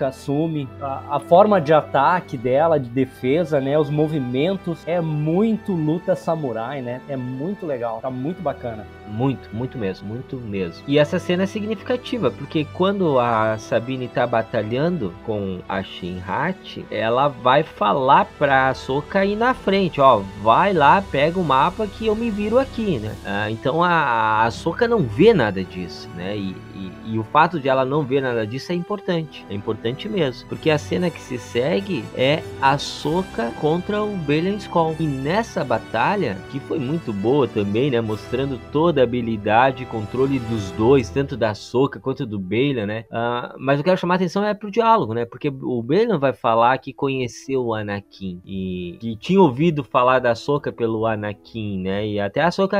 Assume, a, a forma de ataque dela, de defesa, né, os movimentos, é muito luta samurai, né? É muito legal, tá muito bacana. Muito, muito mesmo, muito mesmo. E essa cena é significativa, porque quando a Sabine tá batalhando com a Shinhat, ela vai falar pra Soka ir na frente, ó, vai lá, pega o mapa que eu me viro aqui, né? Ah, então a, a Soka não vê nada disso, né? E, e, e, o fato de ela não ver nada disso é importante, é importante mesmo, porque a cena que se segue é a Soka contra o Belen Skull. E nessa batalha, que foi muito boa também, né? Mostrando toda da habilidade e controle dos dois, tanto da Soca quanto do Bailan, né? Uh, mas eu quero chamar a atenção é pro diálogo, né? Porque o Bailan vai falar que conheceu o Anakin e que tinha ouvido falar da Soca pelo Anakin, né? E até a Soca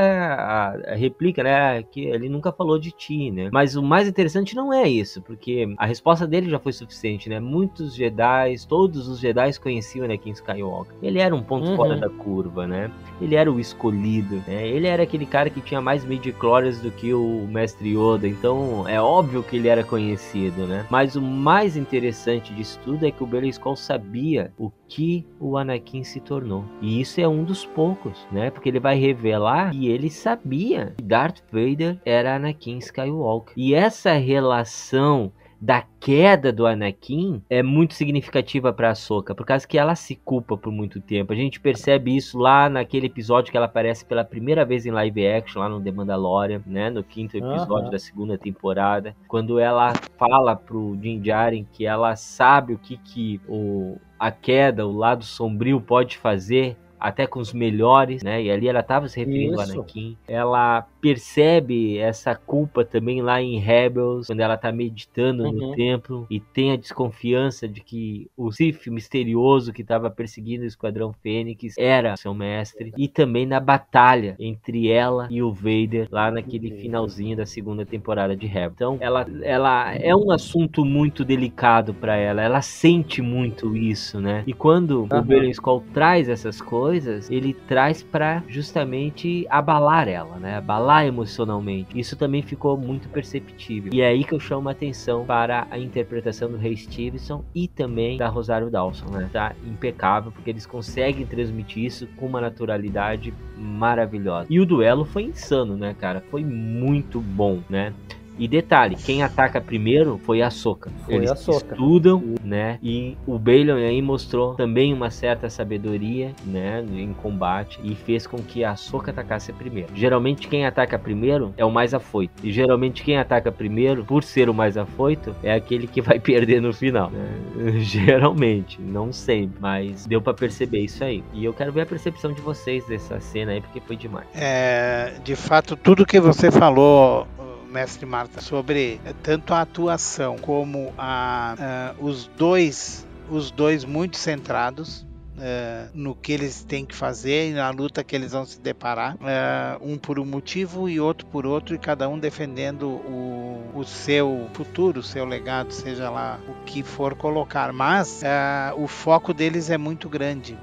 replica, né? Que ele nunca falou de ti, né? Mas o mais interessante não é isso, porque a resposta dele já foi suficiente, né? Muitos Jedi, todos os Jedi conheciam Anakin Skywalker. Ele era um ponto uhum. fora da curva, né? Ele era o escolhido, né? Ele era aquele cara que tinha mais midi-chlorians do que o Mestre Yoda, então é óbvio que ele era conhecido, né? Mas o mais interessante disso tudo é que o Bela Skull sabia o que o Anakin se tornou. E isso é um dos poucos, né? Porque ele vai revelar que ele sabia que Darth Vader era Anakin Skywalker. E essa relação da queda do Anakin é muito significativa para a Soka, por causa que ela se culpa por muito tempo. A gente percebe isso lá naquele episódio que ela aparece pela primeira vez em live action lá no The Mandalorian, né, no quinto episódio uhum. da segunda temporada, quando ela fala pro Din Djarin que ela sabe o que que o a queda, o lado sombrio pode fazer até com os melhores, né? E ali ela estava se referindo ao Anakin. Ela percebe essa culpa também lá em Rebels, quando ela tá meditando uhum. no templo e tem a desconfiança de que o Sith misterioso que estava perseguindo o Esquadrão Fênix era seu mestre. E também na batalha entre ela e o Vader, lá naquele finalzinho da segunda temporada de Rebels. Então, ela, ela é um assunto muito delicado para ela, ela sente muito isso, né? E quando uhum. o Belen Skull traz essas coisas, ele traz para justamente abalar ela, né? Abalar emocionalmente. Isso também ficou muito perceptível. E é aí que eu chamo a atenção para a interpretação do Ray Stevenson e também da Rosário Dawson, né? Tá impecável porque eles conseguem transmitir isso com uma naturalidade maravilhosa. E o duelo foi insano, né, cara? Foi muito bom, né? E detalhe, quem ataca primeiro foi a Soca. Foi Eles a Soca. estudam, né? E o Balon aí mostrou também uma certa sabedoria, né, em combate e fez com que a Soca atacasse primeiro. Geralmente quem ataca primeiro é o mais afoito. E geralmente quem ataca primeiro, por ser o mais afoito, é aquele que vai perder no final. Né? Geralmente, não sempre, mas deu para perceber isso aí. E eu quero ver a percepção de vocês dessa cena aí porque foi demais. É, de fato, tudo que você falou mestre Marta, sobre tanto a atuação como a, uh, os dois os dois muito centrados Uh, no que eles têm que fazer e na luta que eles vão se deparar, uh, um por um motivo e outro por outro, e cada um defendendo o, o seu futuro, o seu legado, seja lá o que for colocar. Mas uh, o foco deles é muito grande,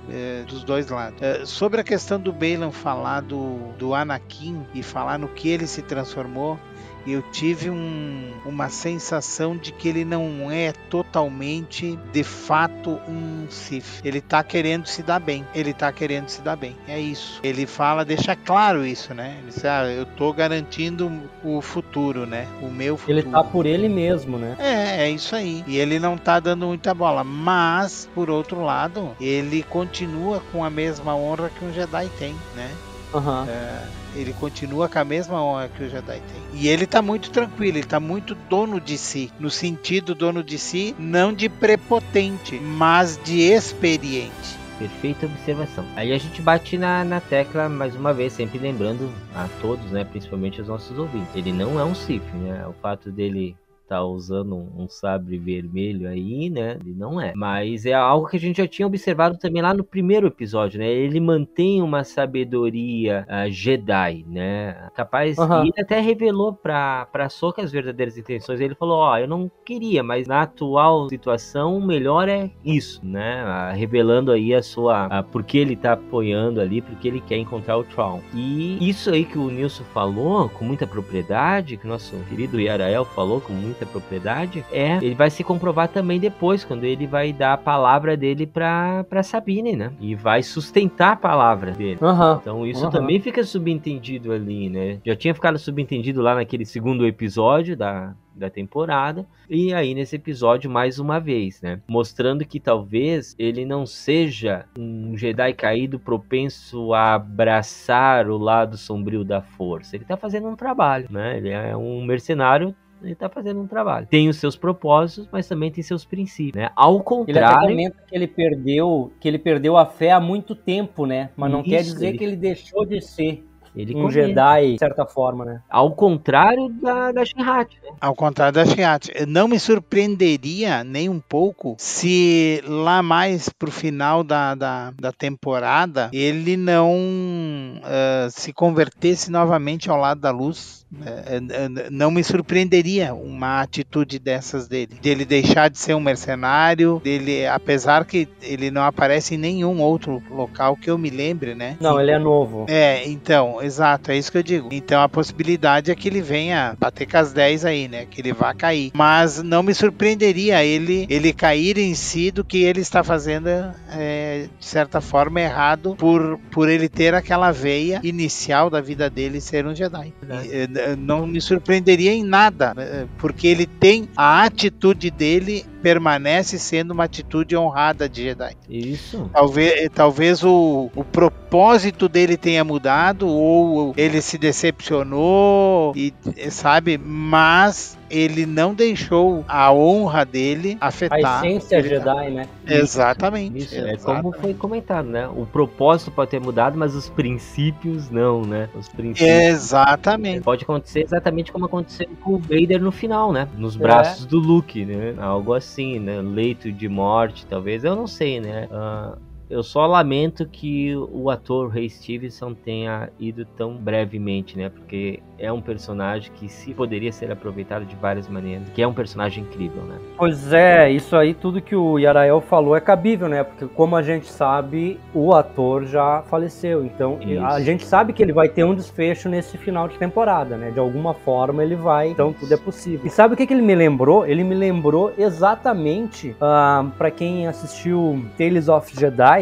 dos dois lados. sobre a questão do Balan falar do, do Anakin e falar no que ele se transformou, eu tive um, uma sensação de que ele não é totalmente, de fato, um Sith. Ele tá querendo se dar bem. Ele tá querendo se dar bem. É isso. Ele fala, deixa claro isso, né? Ele diz, ah, eu tô garantindo o futuro, né? O meu futuro. Ele tá por ele mesmo, né? É, é isso aí. E ele não tá dando muita bola. Mas, por outro lado, ele continua com a mesma honra que um Jedi tem, né? Uhum. É, ele continua com a mesma honra que o Jedi tem. E ele tá muito tranquilo, ele tá muito dono de si. No sentido dono de si, não de prepotente, mas de experiente. Perfeita observação. Aí a gente bate na, na tecla mais uma vez, sempre lembrando a todos, né, principalmente os nossos ouvintes. Ele não é um Sith, né? O fato dele tá usando um, um, sabre vermelho aí, né? Ele não é. Mas é algo que a gente já tinha observado também lá no primeiro episódio, né? Ele mantém uma sabedoria uh, Jedi, né? Capaz. Uhum. E ele até revelou pra, pra Soka as verdadeiras intenções. Ele falou: Ó, oh, eu não queria, mas na atual situação, o melhor é isso, né? Uh, revelando aí a sua. Uh, porque ele tá apoiando ali, porque ele quer encontrar o Tron. E isso aí que o Nilson falou com muita propriedade, que nosso querido Yarael falou com muita muita propriedade, é ele vai se comprovar também depois, quando ele vai dar a palavra dele pra, pra Sabine, né? E vai sustentar a palavra dele. Uhum. Então isso uhum. também fica subentendido ali, né? Já tinha ficado subentendido lá naquele segundo episódio da, da temporada. E aí nesse episódio mais uma vez, né? Mostrando que talvez ele não seja um Jedi caído propenso a abraçar o lado sombrio da força. Ele tá fazendo um trabalho, né? Ele é um mercenário ele está fazendo um trabalho. Tem os seus propósitos, mas também tem seus princípios, né? Ao contrário, ele que ele perdeu, que ele perdeu a fé há muito tempo, né? Mas não Isso, quer dizer ele... que ele deixou de ser. Ele um comenta. Jedi, de certa forma, né? Ao contrário da, da Shihat, né? Ao contrário da Shihat. Não me surpreenderia nem um pouco se lá mais pro final da, da, da temporada ele não uh, se convertesse novamente ao lado da luz é, é, não me surpreenderia uma atitude dessas dele, dele deixar de ser um mercenário, dele, apesar que ele não aparece em nenhum outro local que eu me lembre, né? Não, ele é novo. É, então, exato, é isso que eu digo. Então a possibilidade é que ele venha bater com as 10 aí, né? Que ele vá cair. Mas não me surpreenderia ele ele cair em si do que ele está fazendo é, de certa forma errado por, por ele ter aquela veia inicial da vida dele ser um Jedi. E, não me surpreenderia em nada, né? porque ele tem a atitude dele permanece sendo uma atitude honrada de Jedi. Isso. Talvez, talvez o, o propósito dele tenha mudado ou ele se decepcionou e sabe, mas ele não deixou a honra dele afetar. A essência Jedi, né? Exatamente. Isso, exatamente. é como foi comentado, né? O propósito pode ter mudado, mas os princípios não, né? Os princípios. Exatamente. Pode acontecer exatamente como aconteceu com o Vader no final, né? Nos braços é. do Luke, né? Algo assim, né? Leito de morte, talvez. Eu não sei, né? Uh, eu só lamento que o ator Ray Stevenson tenha ido tão brevemente, né? Porque é um personagem que se poderia ser aproveitado de várias maneiras, que é um personagem incrível, né? Pois é, isso aí tudo que o Yarael falou é cabível, né? Porque como a gente sabe, o ator já faleceu, então isso. a gente sabe que ele vai ter um desfecho nesse final de temporada, né? De alguma forma ele vai, então tudo é possível. E sabe o que, que ele me lembrou? Ele me lembrou exatamente, uh, ah, para quem assistiu Tales of Jedi,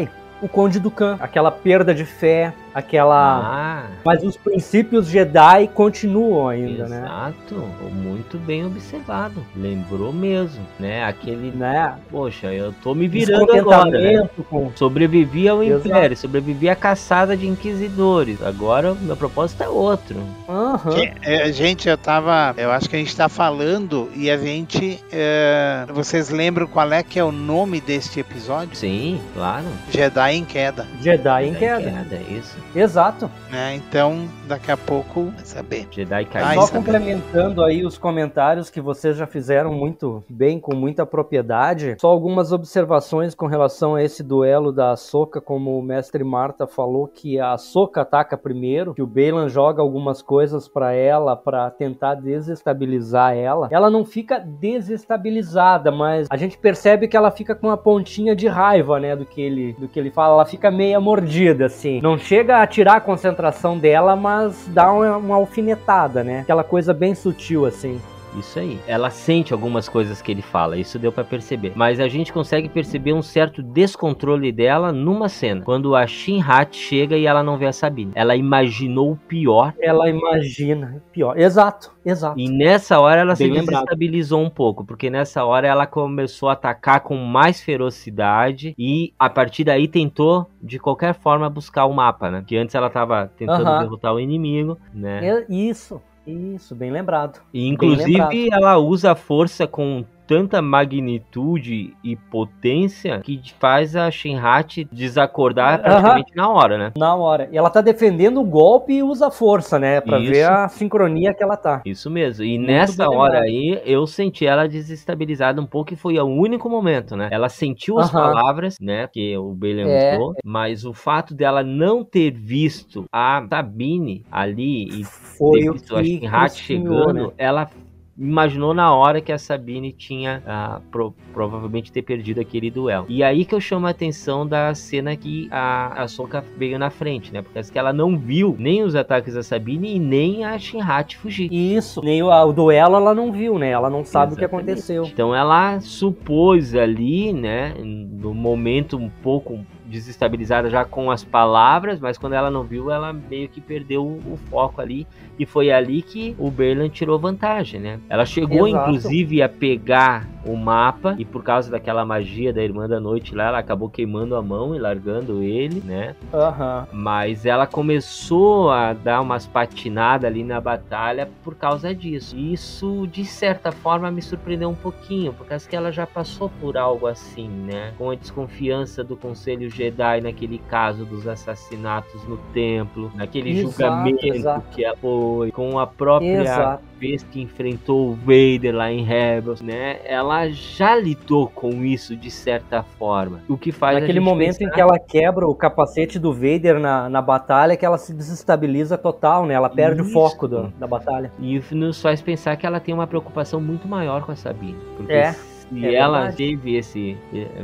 o Conde Dukan, aquela perda de fé, aquela. Ah. Mas os princípios Jedi continuam ainda, Exato. né? Exato, muito bem observado. Lembrou mesmo, né? Aquele, né? Poxa, eu tô me virando agora. Né? Com... Sobrevivi ao Exato. Império, sobrevivi à caçada de inquisidores. Agora meu propósito é outro. Uhum. Gente, eu tava. Eu acho que a gente tá falando e a gente. É... Vocês lembram qual é que é o nome deste episódio? Sim, claro. Jedi em queda. Jedi em Jedi queda. Em queda, é isso. Exato. É, então, daqui a pouco, vai saber. Jedi caiu. Só complementando aí os comentários que vocês já fizeram muito bem, com muita propriedade, só algumas observações com relação a esse duelo da Soca, como o mestre Marta falou, que a Soca ataca primeiro, que o Balan joga algumas coisas para ela para tentar desestabilizar ela. Ela não fica desestabilizada, mas a gente percebe que ela fica com uma pontinha de raiva, né, do que ele, do que ele fala. Ela fica meia mordida, assim. Não chega a tirar a concentração dela, mas dá uma, uma alfinetada, né? Aquela coisa bem sutil, assim. Isso aí. Ela sente algumas coisas que ele fala, isso deu para perceber. Mas a gente consegue perceber um certo descontrole dela numa cena, quando a Shinhat chega e ela não vê a Sabine. Ela imaginou o pior. Ela imagina o pior. Exato, exato. E nessa hora ela Bem se desestabilizou um pouco, porque nessa hora ela começou a atacar com mais ferocidade e a partir daí tentou de qualquer forma buscar o mapa, né? Que antes ela tava tentando uh -huh. derrotar o inimigo, né? Isso. Isso, bem lembrado. E, inclusive, lembrado. ela usa a força com tanta magnitude e potência que faz a Shinhat desacordar praticamente na hora, né? Na hora. E ela tá defendendo o golpe e usa força, né? Pra Isso. ver a sincronia que ela tá. Isso mesmo. E Muito nessa hora aí, eu senti ela desestabilizada um pouco e foi o único momento, né? Ela sentiu as palavras, né? Que o Belen é. usou, mas o fato dela não ter visto a Sabine ali e foi ter visto a Shinhat chegando, né? ela imaginou na hora que a Sabine tinha ah, pro, provavelmente ter perdido aquele duelo. E aí que eu chamo a atenção da cena que a, a Soka veio na frente, né? Porque que ela não viu nem os ataques da Sabine e nem a Shinhat fugir. Isso, nem o, o duelo ela não viu, né? Ela não sabe Exatamente. o que aconteceu. Então ela supôs ali, né, no momento um pouco desestabilizada já com as palavras, mas quando ela não viu, ela meio que perdeu o foco ali e foi ali que o Berland tirou vantagem, né? Ela chegou Exato. inclusive a pegar o mapa e por causa daquela magia da Irmã da Noite lá, ela acabou queimando a mão e largando ele, né? Uhum. Mas ela começou a dar umas patinadas ali na batalha por causa disso. E isso, de certa forma, me surpreendeu um pouquinho, porque acho que ela já passou por algo assim, né? Com a desconfiança do Conselho Jedi naquele caso dos assassinatos no templo, naquele exato, julgamento exato. que ela foi, com a própria exato. vez que enfrentou o Vader lá em Rebels, né? Ela já lidou com isso de certa forma. O que faz Naquele momento pensar... em que ela quebra o capacete do Vader na, na batalha, que ela se desestabiliza total, né? Ela perde isso. o foco do, da batalha. E nos faz pensar que ela tem uma preocupação muito maior com a Sabine. Porque é e é ela verdade. teve esse.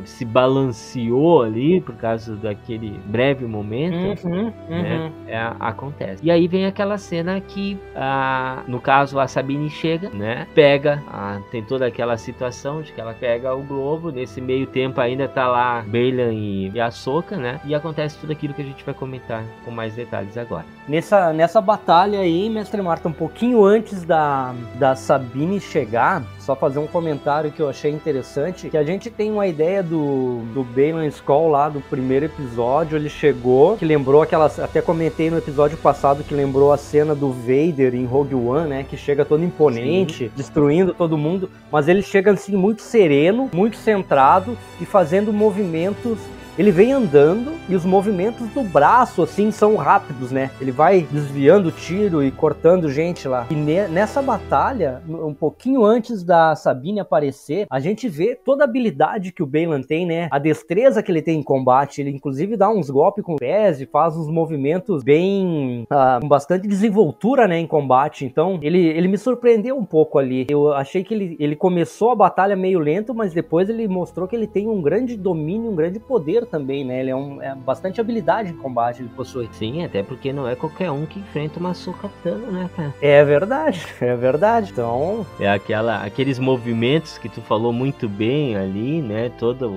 se balanceou ali por causa daquele breve momento, uhum, né? Uhum. É, acontece. E aí vem aquela cena que, a, no caso, a Sabine chega, né? Pega, a, tem toda aquela situação de que ela pega o globo, nesse meio tempo ainda tá lá Bailan e, e a Soca, né? E acontece tudo aquilo que a gente vai comentar com mais detalhes agora. Nessa, nessa batalha aí, Mestre Marta, um pouquinho antes da, da Sabine chegar, só fazer um comentário que eu achei interessante, que a gente tem uma ideia do, do Balan Skull lá do primeiro episódio, ele chegou, que lembrou aquelas, até comentei no episódio passado que lembrou a cena do Vader em Rogue One, né, que chega todo imponente, Sim. destruindo todo mundo, mas ele chega assim muito sereno, muito centrado e fazendo movimentos ele vem andando e os movimentos do braço, assim, são rápidos, né? Ele vai desviando tiro e cortando gente lá. E nessa batalha, um pouquinho antes da Sabine aparecer, a gente vê toda a habilidade que o Balan tem, né? A destreza que ele tem em combate. Ele, inclusive, dá uns golpes com o pés e faz uns movimentos bem. Uh, com bastante desenvoltura, né? Em combate. Então, ele, ele me surpreendeu um pouco ali. Eu achei que ele, ele começou a batalha meio lento, mas depois ele mostrou que ele tem um grande domínio, um grande poder também, né? Ele é, um, é bastante habilidade em combate, ele possui. Sim, até porque não é qualquer um que enfrenta uma Sokatana, né, cara? É verdade, é verdade. Então. É aquela, aqueles movimentos que tu falou muito bem ali, né? Todo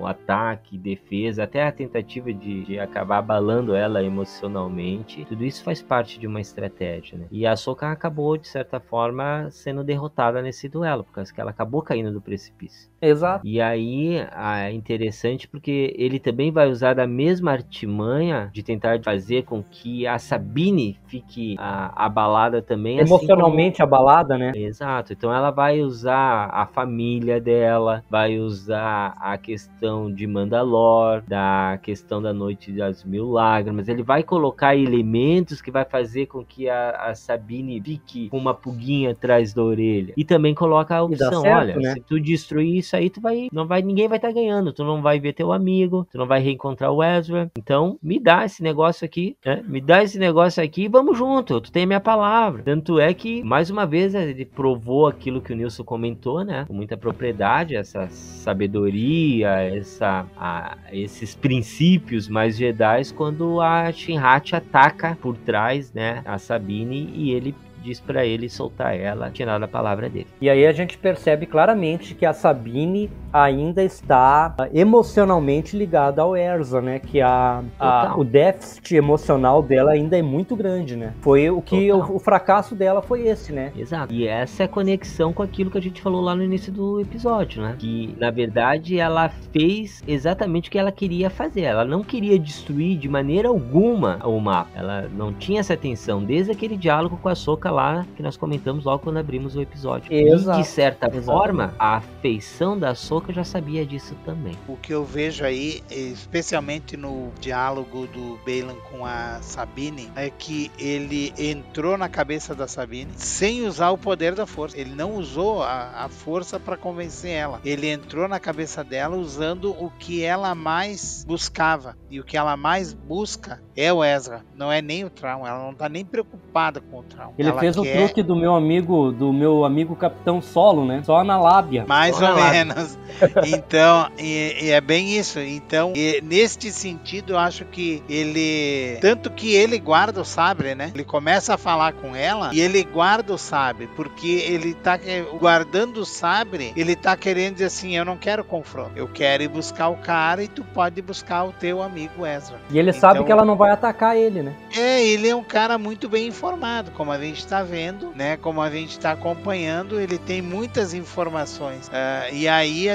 o, ataque, defesa, até a tentativa de, de, acabar abalando ela emocionalmente. Tudo isso faz parte de uma estratégia, né? E a Soka acabou, de certa forma, sendo derrotada nesse duelo, por causa que ela acabou caindo do precipício. Exato. E aí é interessante porque ele também vai usar da mesma artimanha de tentar fazer com que a Sabine fique a, abalada também. Emocionalmente assim como... abalada, né? Exato. Então ela vai usar a família dela, vai usar a questão de Mandalor, da questão da Noite das Mil Lágrimas. Ele vai colocar elementos que vai fazer com que a, a Sabine fique com uma pulguinha atrás da orelha. E também coloca a opção, certo, olha, né? se tu destruir isso aí, tu vai, não vai, ninguém vai estar tá ganhando. Tu não vai ver teu amigo, tu não vai reencontrar o Ezra. Então, me dá esse negócio aqui, né? Me dá esse negócio aqui e vamos junto. Tu tem a minha palavra. Tanto é que, mais uma vez, ele provou aquilo que o Nilson comentou, né? Com muita propriedade, essa sabedoria, essa, a, esses princípios mais Jedi quando a Shinrat ataca por trás, né? A Sabine e ele diz para ele soltar ela, tirar a palavra dele. E aí a gente percebe claramente que a Sabine ainda está emocionalmente ligada ao Erza, né? Que a, a, o déficit emocional dela ainda é muito grande, né? Foi o que o, o, fracasso dela foi esse, né? Exato. E essa é a conexão com aquilo que a gente falou lá no início do episódio, né? Que na verdade ela fez exatamente o que ela queria fazer. Ela não queria destruir de maneira alguma o mapa. Ela não tinha essa atenção desde aquele diálogo com a Soca lá que nós comentamos logo quando abrimos o episódio. Exato. E de certa Exato. forma, a afeição da Soca já sabia disso também. O que eu vejo aí, especialmente no diálogo do Balan com a Sabine, é que ele entrou na cabeça da Sabine sem usar o poder da força. Ele não usou a, a força para convencer ela. Ele entrou na cabeça dela usando o que ela mais buscava. E o que ela mais busca é o Ezra, não é nem o Traum. Ela não tá nem preocupada com o Traum. Ele ela fez quer... o truque do meu amigo, do meu amigo Capitão Solo, né? Só na lábia. Mais Só ou menos. Então, e, e, é bem isso. Então, e, neste sentido, eu acho que ele. Tanto que ele guarda o sabre, né? Ele começa a falar com ela e ele guarda o sabre, porque ele tá guardando o sabre, ele tá querendo dizer assim: eu não quero confronto, eu quero ir buscar o cara e tu pode buscar o teu amigo Ezra. E ele então, sabe que ela não vai atacar ele, né? É, ele é um cara muito bem informado, como a gente está vendo, né? Como a gente está acompanhando, ele tem muitas informações. Uh, e aí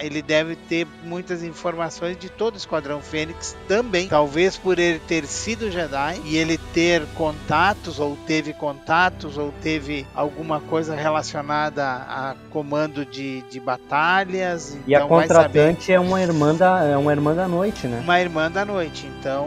ele deve ter muitas informações de todo o Esquadrão Fênix também. Talvez por ele ter sido Jedi e ele ter contatos, ou teve contatos, ou teve alguma coisa relacionada a comando de, de batalhas. E então a contratante é uma irmã da, é uma irmã da noite, né? Uma irmã da noite. Então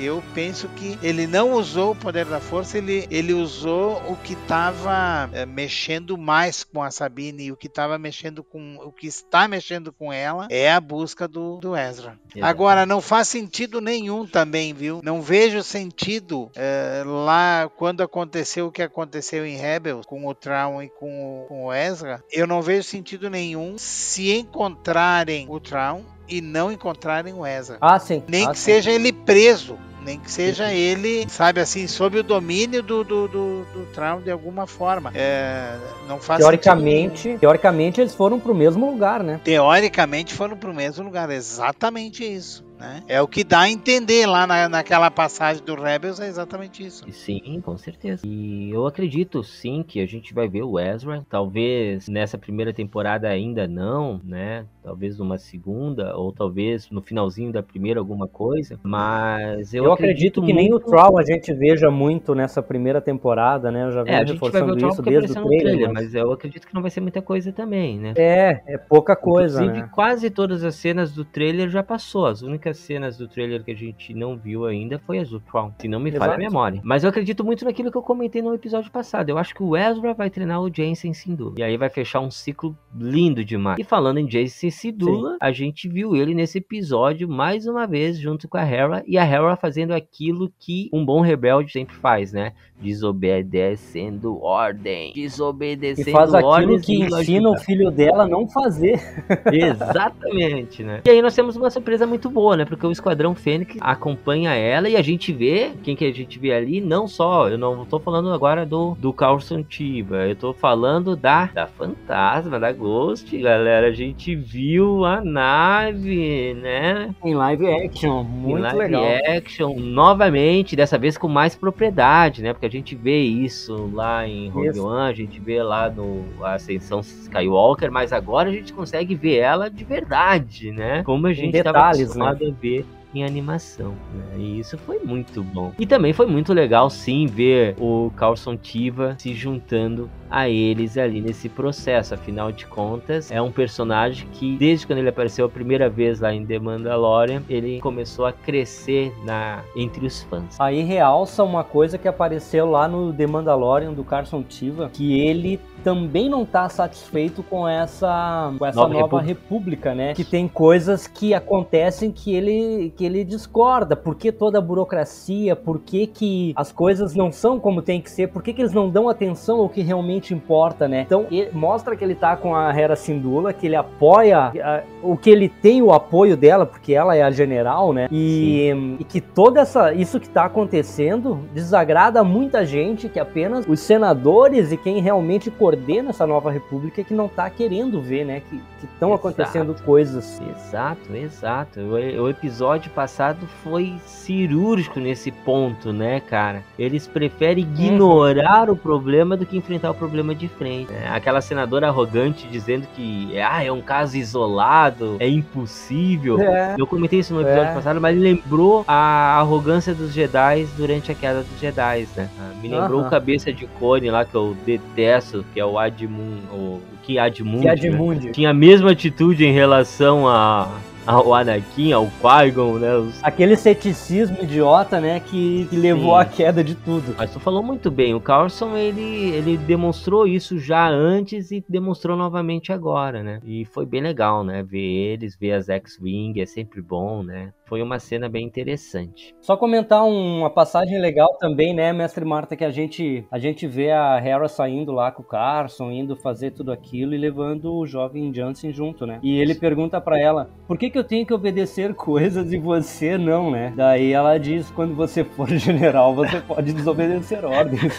eu penso que ele não usou o poder da força, ele, ele usou o que estava é, mexendo mais com a Sabine e o que estava mexendo com o que está mexendo com ela é a busca do, do Ezra. Agora não faz sentido nenhum também, viu? Não vejo sentido é, lá quando aconteceu o que aconteceu em Rebels com o Traum e com o, com o Ezra. Eu não vejo sentido nenhum se encontrarem o Traum e não encontrarem o Ezra. Ah, sim. Nem ah, que sim. seja ele preso. Nem que seja ele, sabe assim, sob o domínio do, do, do, do Traum de alguma forma. É, não faz teoricamente, teoricamente eles foram para o mesmo lugar, né? Teoricamente foram para o mesmo lugar, exatamente isso. Né? É o que dá a entender lá na, naquela passagem do Rebels, é exatamente isso. Sim, com certeza. E eu acredito sim que a gente vai ver o Ezra, talvez nessa primeira temporada ainda não, né? Talvez numa segunda, ou talvez no finalzinho da primeira alguma coisa, mas eu, eu acredito, acredito que muito... nem o Troll a gente veja muito nessa primeira temporada, né? Eu já venho é, reforçando isso desde o trailer, trailer mas... mas... eu acredito que não vai ser muita coisa também, né? É, é pouca coisa, Inclusive, né? quase todas as cenas do trailer já passou. As únicas cenas do trailer que a gente não viu ainda foi as do Tron, se não me falha a memória. Mas eu acredito muito naquilo que eu comentei no episódio passado. Eu acho que o Ezra vai treinar o Jensen Sindula. E aí vai fechar um ciclo lindo demais. E falando em Jensen Sindula, a gente viu ele nesse episódio mais uma vez junto com a Hera e a Hera fazendo aquilo que um bom rebelde sempre faz, né? Desobedecendo ordem. Desobedecendo e faz aquilo que ensina o filho dela a não fazer. Exatamente, né? E aí nós temos uma surpresa muito boa, né? Porque o Esquadrão Fênix acompanha ela e a gente vê, quem que a gente vê ali, não só, eu não tô falando agora do, do Carlson Tiva, eu tô falando da, da Fantasma, da Ghost, galera. A gente viu a nave, né? Em live action, muito em live legal. action, novamente, dessa vez com mais propriedade, né? Porque a gente vê isso lá em Rogue One, a gente vê lá no Ascensão Skywalker, mas agora a gente consegue ver ela de verdade, né? Como a gente estava né? acostumado ver em animação, né? E isso foi muito bom. E também foi muito legal, sim, ver o Carlson Tiva se juntando a eles ali nesse processo. Afinal de contas, é um personagem que, desde quando ele apareceu a primeira vez lá em The Mandalorian, ele começou a crescer na entre os fãs. Aí realça uma coisa que apareceu lá no The Mandalorian do Carson Tiva, que ele também não está satisfeito com essa, com essa nova, nova república. república. né? Que tem coisas que acontecem que ele, que ele discorda. Por que toda a burocracia? Por que, que as coisas não são como tem que ser? Por que, que eles não dão atenção ao que realmente importa, né? Então, mostra que ele tá com a Hera Syndulla, que ele apoia a, o que ele tem o apoio dela, porque ela é a general, né? E, e que toda essa isso que tá acontecendo desagrada muita gente, que apenas os senadores e quem realmente coordena essa nova república que não tá querendo ver, né? Que estão acontecendo coisas. Exato, exato. O, o, episódio passado foi cirúrgico nesse ponto, né, cara? Eles preferem ignorar uhum. o problema do que enfrentar o problema de frente. Né? Aquela senadora arrogante dizendo que ah, é um caso isolado, é impossível. É. Eu comentei isso no episódio é. passado, mas lembrou a arrogância dos Jedi durante a queda dos Jedi, né? Ah, me lembrou uhum. o cabeça de cone lá que eu detesto, que é o Admun, o que Admundi. Né? tinha a mesma atitude em relação a ao Anakin, ao Qui-Gon, né? Os... Aquele ceticismo idiota, né, que, que levou à queda de tudo. Mas tu falou muito bem, o Carlson, ele, ele demonstrou isso já antes e demonstrou novamente agora, né? E foi bem legal, né, ver eles, ver as X-Wing, é sempre bom, né? Foi uma cena bem interessante. Só comentar uma passagem legal também, né, mestre Marta, que a gente a gente vê a Hera saindo lá com o Carson, indo fazer tudo aquilo e levando o jovem Jansen junto, né? E ele pergunta para ela: "Por que que eu tenho que obedecer coisas e você não, né?" Daí ela diz: "Quando você for general, você pode desobedecer ordens."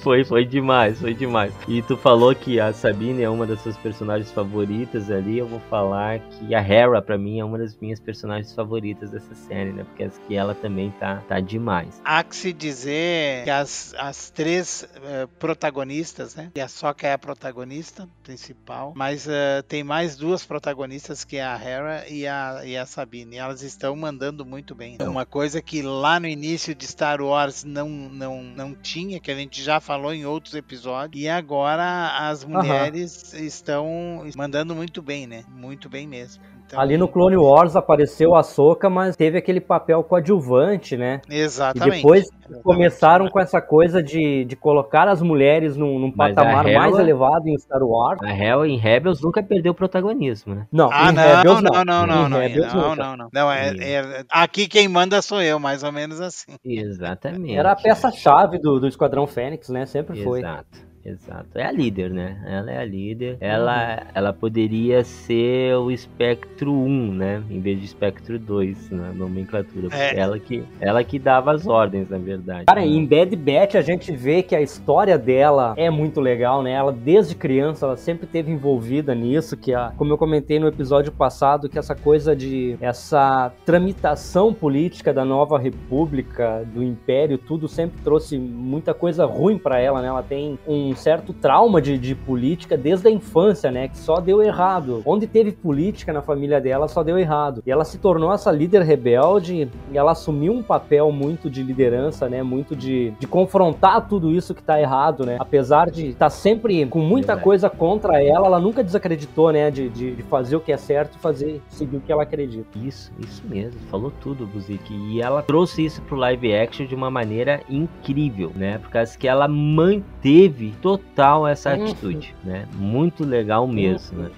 foi, foi demais, foi demais. E tu falou que a Sabine é uma das suas personagens favoritas ali, eu vou falar que a Hera para mim é uma das minhas personagens favoritas favoritas dessa série, né? Porque que ela também tá, tá demais. Há que se dizer que as, as três uh, protagonistas, né? E a Soca é a protagonista principal, mas uh, tem mais duas protagonistas que é a Hera e a, e a Sabine. E elas estão mandando muito bem. Né? Uma coisa que lá no início de Star Wars não, não, não tinha, que a gente já falou em outros episódios, e agora as mulheres uhum. estão mandando muito bem, né? Muito bem mesmo. Então, Ali no Clone Wars apareceu a Soca, mas teve aquele papel coadjuvante, né? Exatamente. E depois exatamente. começaram com essa coisa de, de colocar as mulheres num, num patamar Hela, mais elevado em Star Wars. A Hell em Rebels nunca perdeu protagonismo, né? Não, ah, não, Rebels, não, não, não, não, não, Rebels, não, não, não, não, é, é, aqui quem manda sou eu, mais ou menos assim. Exatamente. Era a peça-chave do, do Esquadrão Fênix, né? Sempre foi. Exato. Exato. É a líder, né? Ela é a líder. Ela, uhum. ela poderia ser o espectro 1, né? Em vez de espectro 2 na nomenclatura. É. Ela, que, ela que dava as ordens, na verdade. Cara, né? em Bad Batch a gente vê que a história dela é muito legal, né? Ela, desde criança, ela sempre teve envolvida nisso, que a, como eu comentei no episódio passado, que essa coisa de essa tramitação política da nova república, do império, tudo sempre trouxe muita coisa ruim para ela, né? Ela tem um certo trauma de, de política desde a infância, né? Que só deu errado. Onde teve política na família dela, só deu errado. E ela se tornou essa líder rebelde e ela assumiu um papel muito de liderança, né? Muito de, de confrontar tudo isso que tá errado, né? Apesar de estar tá sempre com muita coisa contra ela, ela nunca desacreditou, né? De, de, de, fazer o que é certo e fazer, seguir o que ela acredita. Isso, isso mesmo. Falou tudo, Buzik. E ela trouxe isso pro live action de uma maneira incrível, né? Por causa que ela manteve total essa uhum. atitude, né? Muito legal mesmo, uhum. né?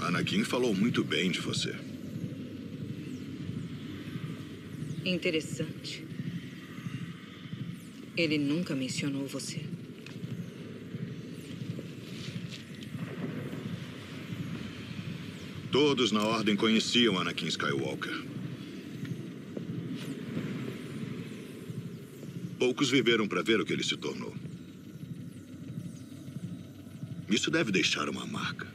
Anakin falou muito bem de você. Interessante. Ele nunca mencionou você. Todos na Ordem conheciam Anakin Skywalker. Poucos viveram para ver o que ele se tornou. Isso deve deixar uma marca.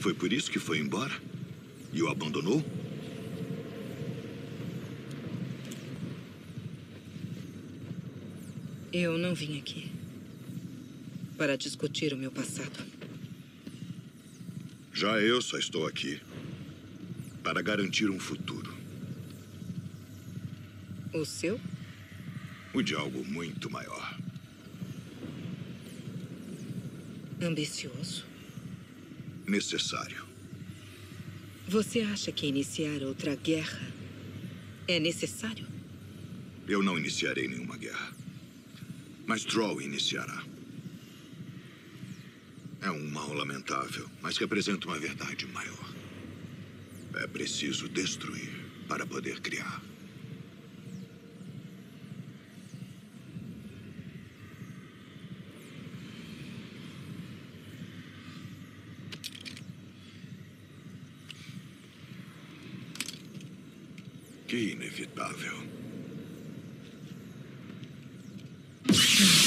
Foi por isso que foi embora? E o abandonou? Eu não vim aqui para discutir o meu passado. Já eu só estou aqui para garantir um futuro. O seu? O de algo muito maior. Ambicioso? Necessário. Você acha que iniciar outra guerra é necessário? Eu não iniciarei nenhuma guerra. Mas Droll iniciará. É um mal lamentável, mas que apresenta uma verdade maior. É preciso destruir para poder criar. Que inevitável. Ordem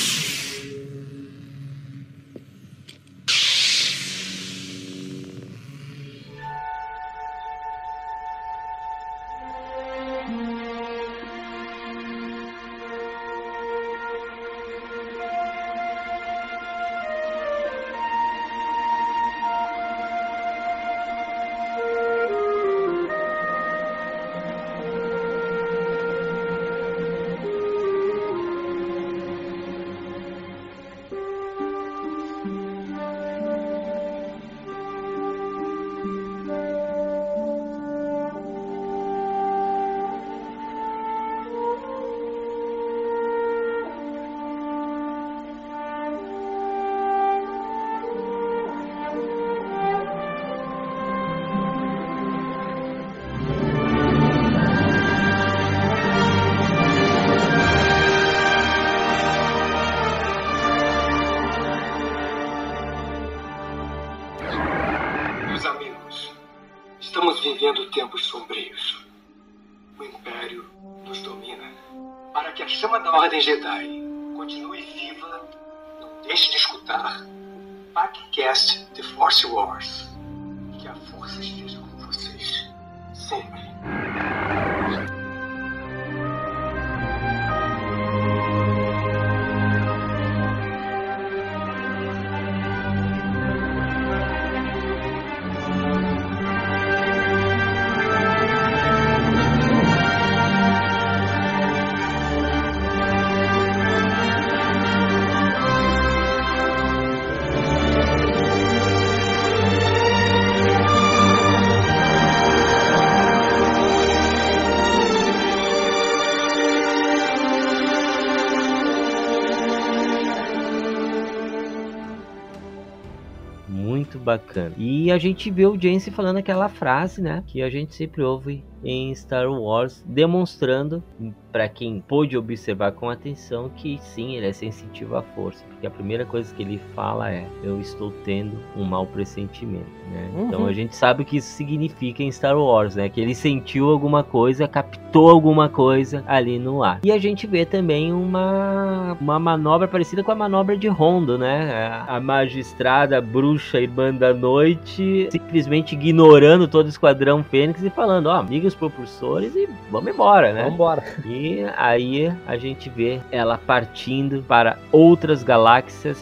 bacana. E a gente vê o Jace falando aquela frase, né? Que a gente sempre ouve em Star Wars, demonstrando para quem pôde observar com atenção que sim, ele é sensitivo à força, porque a primeira coisa que ele fala é: eu estou tendo um mau pressentimento, né? Uhum. Então a gente sabe o que isso significa em Star Wars, né? Que ele sentiu alguma coisa, captou alguma coisa ali no ar. E a gente vê também uma uma manobra parecida com a manobra de Rondo, né? A magistrada bruxa irmã da noite simplesmente ignorando todo o esquadrão Fênix e falando: ó, oh, amiga os propulsores e vamos embora, né? Vamos embora. E aí a gente vê ela partindo para outras galáxias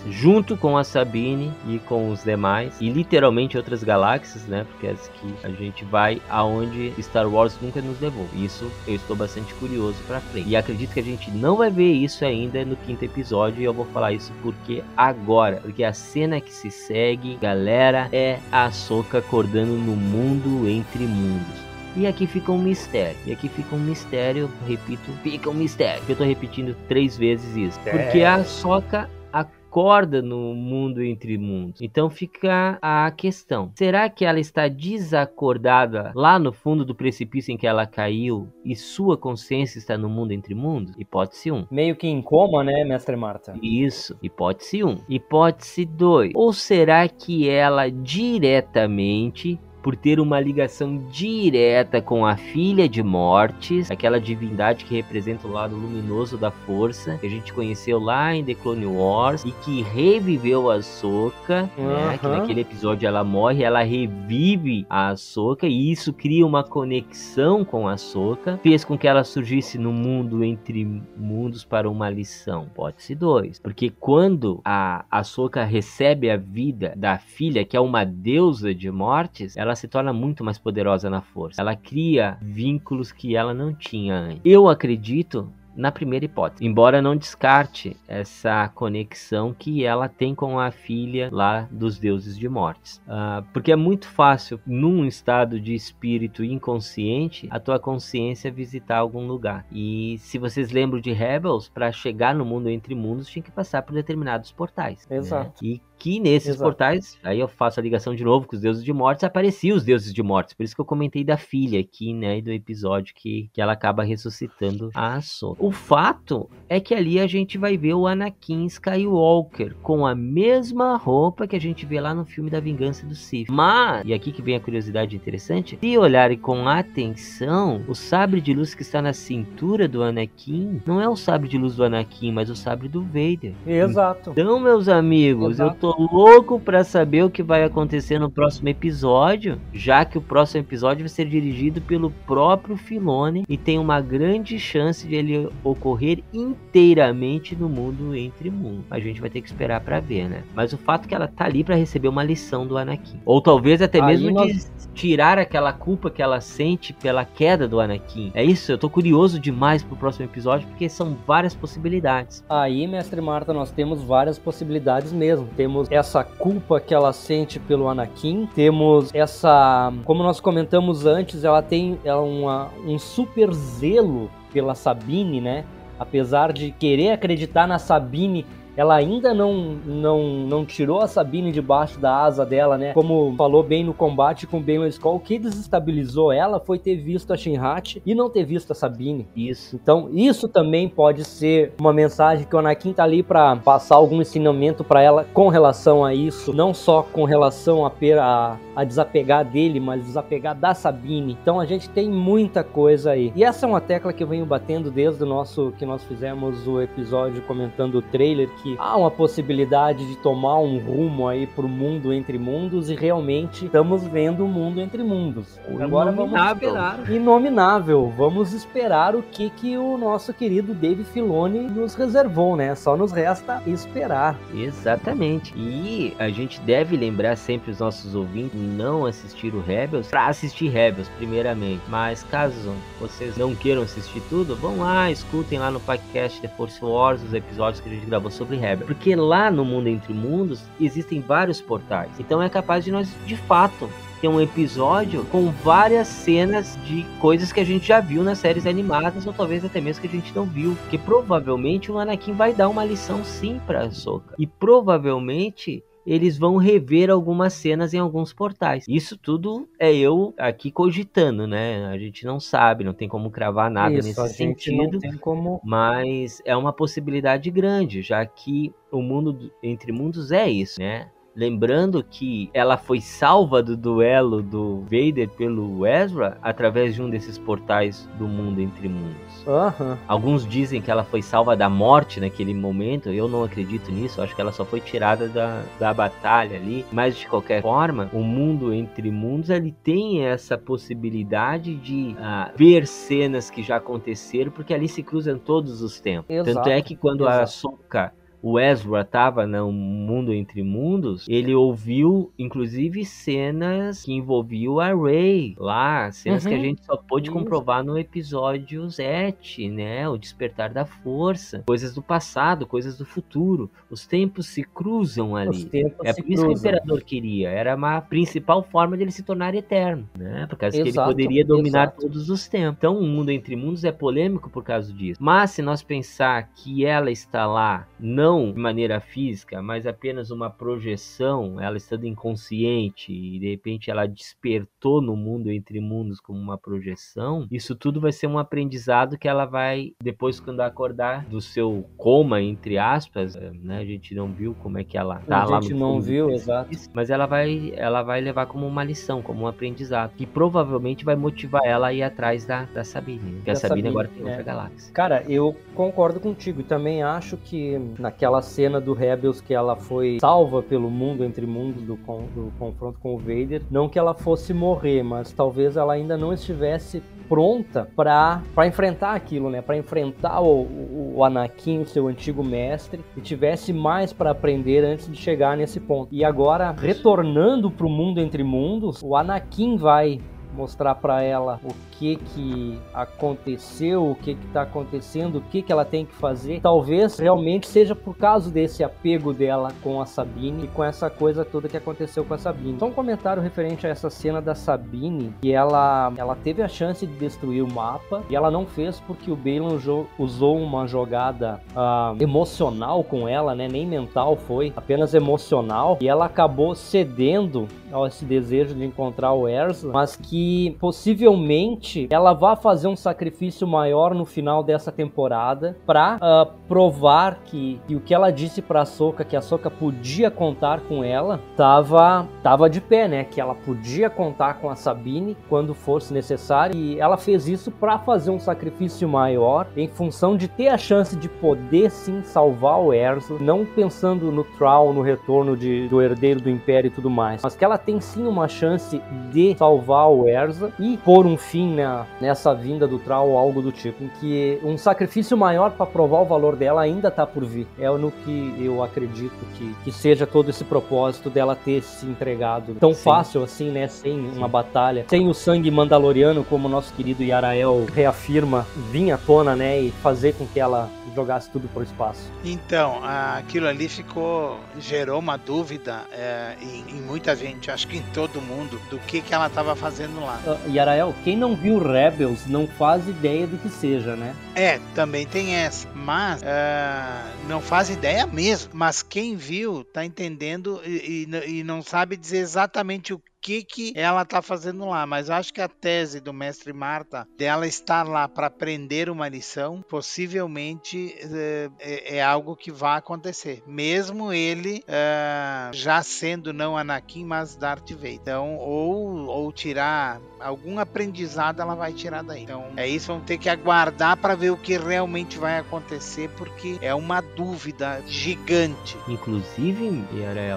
junto com a Sabine e com os demais e literalmente outras galáxias, né? Porque as que a gente vai aonde Star Wars nunca nos levou. Isso eu estou bastante curioso para frente. E acredito que a gente não vai ver isso ainda no quinto episódio e eu vou falar isso porque agora, porque a cena que se segue, galera, é a Soca acordando no mundo entre mundos. E aqui fica um mistério. E aqui fica um mistério, repito, fica um mistério. Eu tô repetindo três vezes isso. Porque a Soca acorda no mundo entre mundos. Então fica a questão: será que ela está desacordada lá no fundo do precipício em que ela caiu e sua consciência está no mundo entre mundos? Hipótese 1. Meio que em coma, né, mestre Marta? Isso. Hipótese 1. Hipótese 2. Ou será que ela diretamente por ter uma ligação direta com a filha de Mortes, aquela divindade que representa o lado luminoso da força, que a gente conheceu lá em The Clone Wars e que reviveu a Soka, uhum. né? Que naquele episódio ela morre, ela revive a Soka e isso cria uma conexão com a Soka, fez com que ela surgisse no mundo entre mundos para uma lição. Pode ser dois, porque quando a Soka recebe a vida da filha, que é uma deusa de mortes, ela ela se torna muito mais poderosa na força. Ela cria vínculos que ela não tinha antes. Eu acredito na primeira hipótese, embora não descarte essa conexão que ela tem com a filha lá dos deuses de mortes. Uh, porque é muito fácil, num estado de espírito inconsciente, a tua consciência visitar algum lugar. E se vocês lembram de Rebels, para chegar no mundo entre mundos, tinha que passar por determinados portais. Né? Exato. Né? E que nesses Exato. portais, aí eu faço a ligação de novo com os deuses de mortes, apareciam os deuses de mortes. Por isso que eu comentei da filha aqui, né, do episódio que, que ela acaba ressuscitando a Ahsoka. O fato é que ali a gente vai ver o Anakin Skywalker com a mesma roupa que a gente vê lá no filme da Vingança do Sith. Mas, e aqui que vem a curiosidade interessante, se olharem com atenção, o sabre de luz que está na cintura do Anakin não é o sabre de luz do Anakin, mas o sabre do Vader. Exato. Então, meus amigos, Exato. eu tô louco para saber o que vai acontecer no próximo episódio, já que o próximo episódio vai ser dirigido pelo próprio Filone e tem uma grande chance de ele ocorrer inteiramente no mundo entre mundos. A gente vai ter que esperar para ver, né? Mas o fato é que ela tá ali para receber uma lição do Anakin, ou talvez até Aí mesmo nós... de tirar aquela culpa que ela sente pela queda do Anakin. É isso, eu tô curioso demais pro próximo episódio porque são várias possibilidades. Aí, mestre Marta, nós temos várias possibilidades mesmo. Temos temos essa culpa que ela sente pelo Anakin, temos essa, como nós comentamos antes, ela tem ela uma, um super zelo pela Sabine, né? Apesar de querer acreditar na Sabine ela ainda não, não, não tirou a Sabine debaixo da asa dela, né? Como falou bem no combate com Ben Skull, o que desestabilizou ela foi ter visto a Shinhat e não ter visto a Sabine. Isso. Então, isso também pode ser uma mensagem que o Anakin tá ali para passar algum ensinamento para ela com relação a isso, não só com relação a, a, a desapegar dele, mas desapegar da Sabine. Então, a gente tem muita coisa aí. E essa é uma tecla que eu venho batendo desde o nosso que nós fizemos o episódio comentando o trailer que há uma possibilidade de tomar um rumo aí pro mundo entre mundos e realmente estamos vendo o mundo entre mundos. Agora vamos esperar. Inominável. Vamos esperar o que que o nosso querido Dave Filoni nos reservou, né? Só nos resta esperar. Exatamente. E a gente deve lembrar sempre os nossos ouvintes não assistir o Rebels para assistir Rebels primeiramente. Mas caso vocês não queiram assistir tudo, vão lá, escutem lá no podcast The Force Wars os episódios que a gente gravou sobre Porque lá no Mundo Entre Mundos existem vários portais. Então é capaz de nós, de fato, ter um episódio com várias cenas de coisas que a gente já viu nas séries animadas ou talvez até mesmo que a gente não viu, que provavelmente o Anakin vai dar uma lição sim para Ahsoka. E provavelmente eles vão rever algumas cenas em alguns portais. Isso tudo é eu aqui cogitando, né? A gente não sabe, não tem como cravar nada Isso, nesse sentido, como... mas é uma possibilidade grande, já que o mundo entre mundos é isso, né? Lembrando que ela foi salva do duelo do Vader pelo Ezra através de um desses portais do mundo entre mundos. Uhum. Alguns dizem que ela foi salva da morte naquele momento. Eu não acredito nisso. Acho que ela só foi tirada da, da batalha ali. Mas de qualquer forma, o mundo entre mundos ele tem essa possibilidade de uh, ver cenas que já aconteceram, porque ali se cruzam todos os tempos. Exato. Tanto é que quando Exato. a Soka o Ezra estava no mundo entre mundos, ele ouviu inclusive cenas que envolviam a Rey lá, cenas Uhum. que a gente só pôde Isso. comprovar no episódio 7, né? O despertar da força, coisas do passado, coisas do futuro. Os tempos se cruzam ali. É por isso que o cruzam. imperador queria, era uma principal forma de ele se tornar eterno, né? Por causa que ele Exato, poderia dominar exato. todos os tempos. Então, o mundo entre mundos é polêmico por causa disso. Mas se nós pensar que ela está lá não de maneira física, mas apenas uma projeção, ela estando inconsciente e de repente ela despertou no mundo entre mundos como uma projeção, isso tudo vai ser um aprendizado que ela vai depois quando acordar do seu coma entre aspas, eh, né? A gente não viu como é que ela tá a lá gente no não viu, exato. mas ela vai ela vai levar como uma lição, como um aprendizado, que provavelmente vai motivar ela a ir atrás da, da Sabine, né? porque a Da Sabine Sabine, agora tem é. outra galáxia. Cara, eu concordo contigo e também acho que naquela cena do Rebels que ela foi salva pelo mundo entre mundos do, con- do confronto com o Vader, não que ela fosse morrer, mas talvez ela ainda não estivesse pronta pra enfrentar aquilo, né? Pra enfrentar o, o, o Anakin, o seu antigo mestre, e tivesse mais pra aprender antes de chegar nesse ponto. E agora, retornando pro mundo entre mundos, o Anakin vai mostrar pra ela o que que aconteceu, o que que tá acontecendo, o que que ela tem que fazer. Talvez realmente seja por causa desse apego dela com a Sabine e com essa coisa toda que aconteceu com a Sabine. Só um comentário referente a essa cena da Sabine, que ela ela teve a chance de destruir o mapa e ela não fez porque o Balon usou uma jogada ah, emocional com ela, né? Nem mental foi, apenas emocional e ela acabou cedendo a esse desejo de encontrar o Erza, mas que possivelmente ela vai fazer um sacrifício maior no final dessa temporada para provar que, que o que ela disse para Soka que a Soka podia contar com ela tava tava de pé, né? Que ela podia contar com a Sabine quando fosse necessário e ela fez isso para fazer um sacrifício maior em função de ter a chance de poder sim salvar o Erzo, não pensando no Troll, no retorno de, do herdeiro do Império e tudo mais, mas que ela tem sim uma chance de salvar o E pôr um fim na, nessa vinda do Troll ou algo do tipo, em que um sacrifício maior para provar o valor dela ainda tá por vir. É no que eu acredito que, que seja todo esse propósito dela ter se entregado tão Sim. fácil assim, né, sem uma batalha, sem o sangue mandaloriano, como o nosso querido Yarael reafirma, vir à tona, né, e fazer com que ela jogasse tudo pro espaço. Então, aquilo ali ficou. gerou uma dúvida é, em, em muita gente, acho que em todo mundo, do que, que ela estava fazendo lá. Uh, Yarael, quem não viu Rebels não faz ideia do que seja, né? É, também tem essa. Mas ah, não faz ideia mesmo. Mas quem viu tá entendendo e, e- e não sabe dizer exatamente o que, que ela tá fazendo lá. Mas eu acho que a tese do mestre Marta dela estar lá para aprender uma lição, possivelmente eh, é, é algo que vai acontecer. Mesmo ele ah, já sendo não Anakin, mas Darth Vader. Então, ou, ou tirar algum aprendizado, ela vai tirar daí. Então, é isso. Vamos ter que aguardar para ver o que realmente vai acontecer, porque é uma dúvida gigante. Inclusive,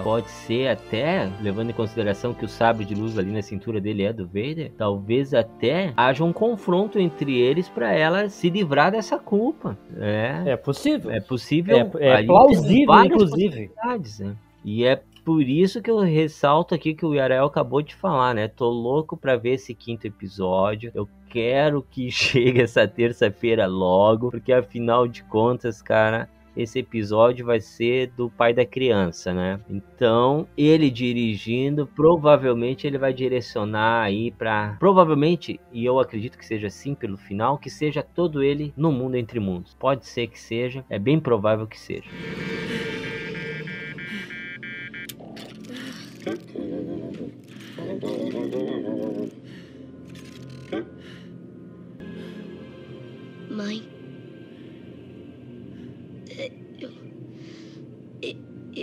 pode ser até, levando em consideração que o sabre de luz ali na cintura dele é do Vader, talvez até haja um confronto entre eles para ela se livrar dessa culpa. É, É possível. é possível. É, é plausível, inclusive. né? E é por isso que eu ressalto aqui que o Yarel acabou de falar, né? Tô louco pra ver esse quinto episódio. Eu quero que chegue essa terça-feira logo, porque afinal de contas, cara, esse episódio vai ser do pai da criança, né? Então, ele dirigindo, provavelmente ele vai direcionar aí pra. Provavelmente, e eu acredito que seja assim pelo final, que seja todo ele no mundo entre mundos. Pode ser que seja, é bem provável que seja. Mãe.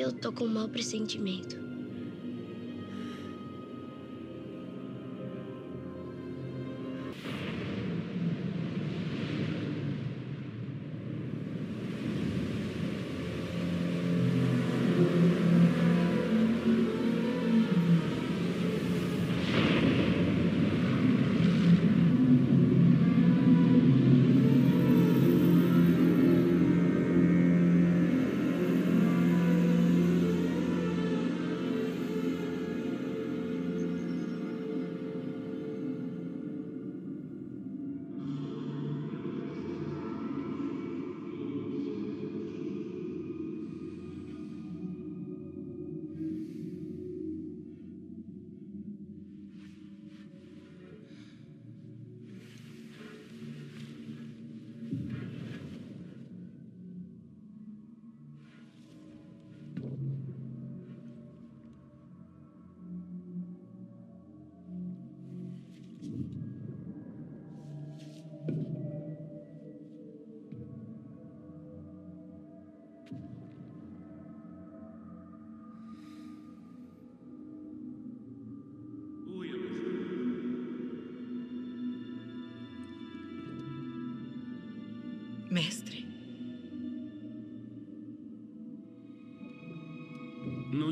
Eu tô com um mau pressentimento.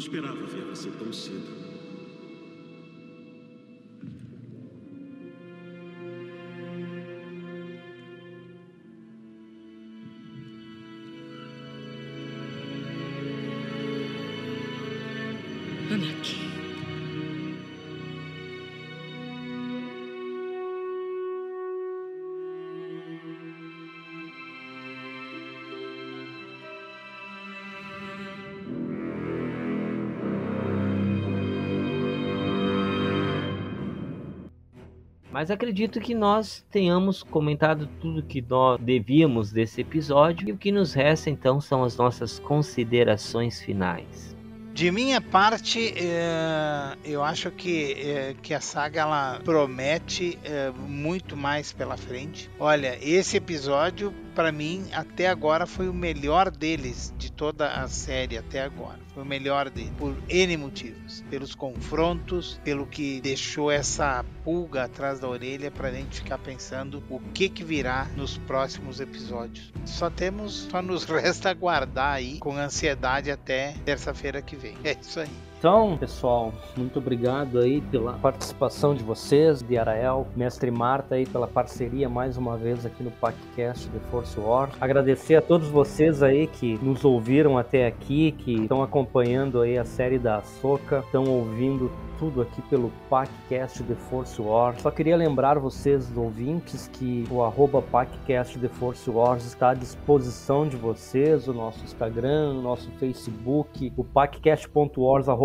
Esperava ver você tão cedo. Mas acredito que nós tenhamos comentado tudo que nós devíamos desse episódio e o que nos resta então são as nossas considerações finais. De minha parte, é, eu acho que, é, que a saga ela promete é, muito mais pela frente. Olha, esse episódio, para mim, até agora foi o melhor deles, de toda a série até agora. Foi o melhor dele, por N motivos. Pelos confrontos, pelo que deixou essa pulga atrás da orelha para a gente ficar pensando o que, que virá nos próximos episódios. Só temos, só nos resta aguardar aí com ansiedade até terça-feira que vem. É isso aí. Então, pessoal, muito obrigado aí pela participação de vocês, de Arael, mestre Marta aí pela parceria mais uma vez aqui no podcast The Force War. Agradecer a todos vocês aí que nos ouviram até aqui, que estão acompanhando aí a série da Soca, estão ouvindo tudo aqui pelo PacCast The Force Wars. Só queria lembrar vocês, ouvintes, que o arroba PacCast The Force Wars está à disposição de vocês, o nosso Instagram, o nosso Facebook, o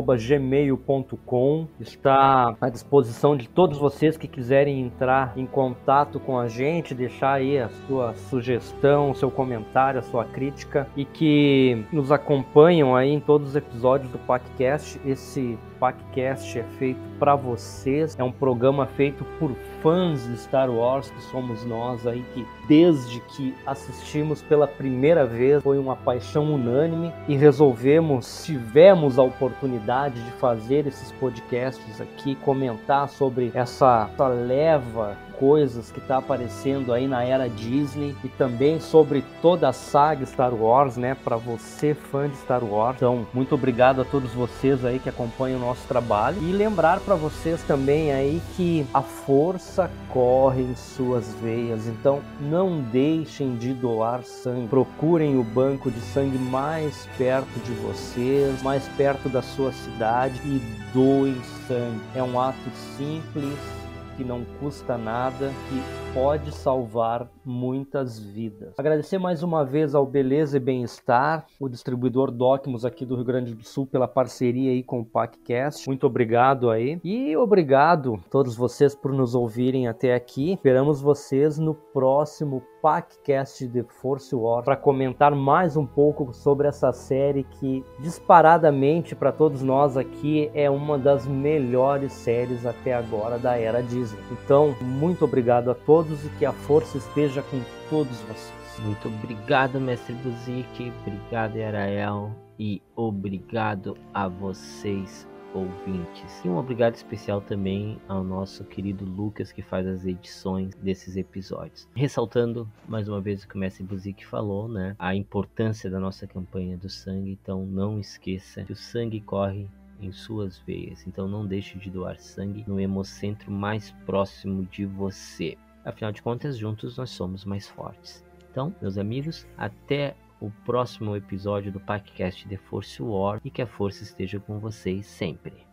paccast.wars.gmail.com está à disposição de todos vocês que quiserem entrar em contato com a gente, deixar aí a sua sugestão, seu comentário, a sua crítica e que nos acompanham aí em todos os episódios do PacCast. Esse PacCast é feito para vocês, é um programa feito por fãs de Star Wars, que somos nós aí, que desde que assistimos pela primeira vez foi uma paixão unânime e resolvemos, tivemos a oportunidade de fazer esses podcasts aqui, comentar sobre essa, essa leva coisas que está aparecendo aí na era Disney e também sobre toda a saga Star Wars, né? Para você fã de Star Wars. Então, muito obrigado a todos vocês aí que acompanham o nosso trabalho e lembrar para vocês também aí que a força corre em suas veias. Então, não deixem de doar sangue. Procurem o banco de sangue mais perto de vocês, mais perto da sua cidade e doem sangue. É um ato simples que não custa nada, que pode salvar muitas vidas. Agradecer mais uma vez ao Beleza e Bem-Estar, o distribuidor Docmos aqui do Rio Grande do Sul pela parceria aí com o PacCast. Muito obrigado aí. E obrigado a todos vocês por nos ouvirem até aqui. Esperamos vocês no próximo PacCast de Force War para comentar mais um pouco sobre essa série que disparadamente para todos nós aqui é uma das melhores séries até agora da era Disney. Então, muito obrigado a todos e que a força esteja com todos vocês. Muito obrigado, mestre Buzik, obrigado, Yarael, e obrigado a vocês ouvintes. E um obrigado especial também ao nosso querido Lucas que faz as edições desses episódios. Ressaltando mais uma vez o que o Mestre Buzik falou, né? A importância da nossa campanha do sangue, então não esqueça que o sangue corre em suas veias. Então não deixe de doar sangue no hemocentro mais próximo de você. Afinal de contas, juntos nós somos mais fortes. Então, meus amigos, até o próximo episódio do podcast The Force War e que a força esteja com vocês sempre.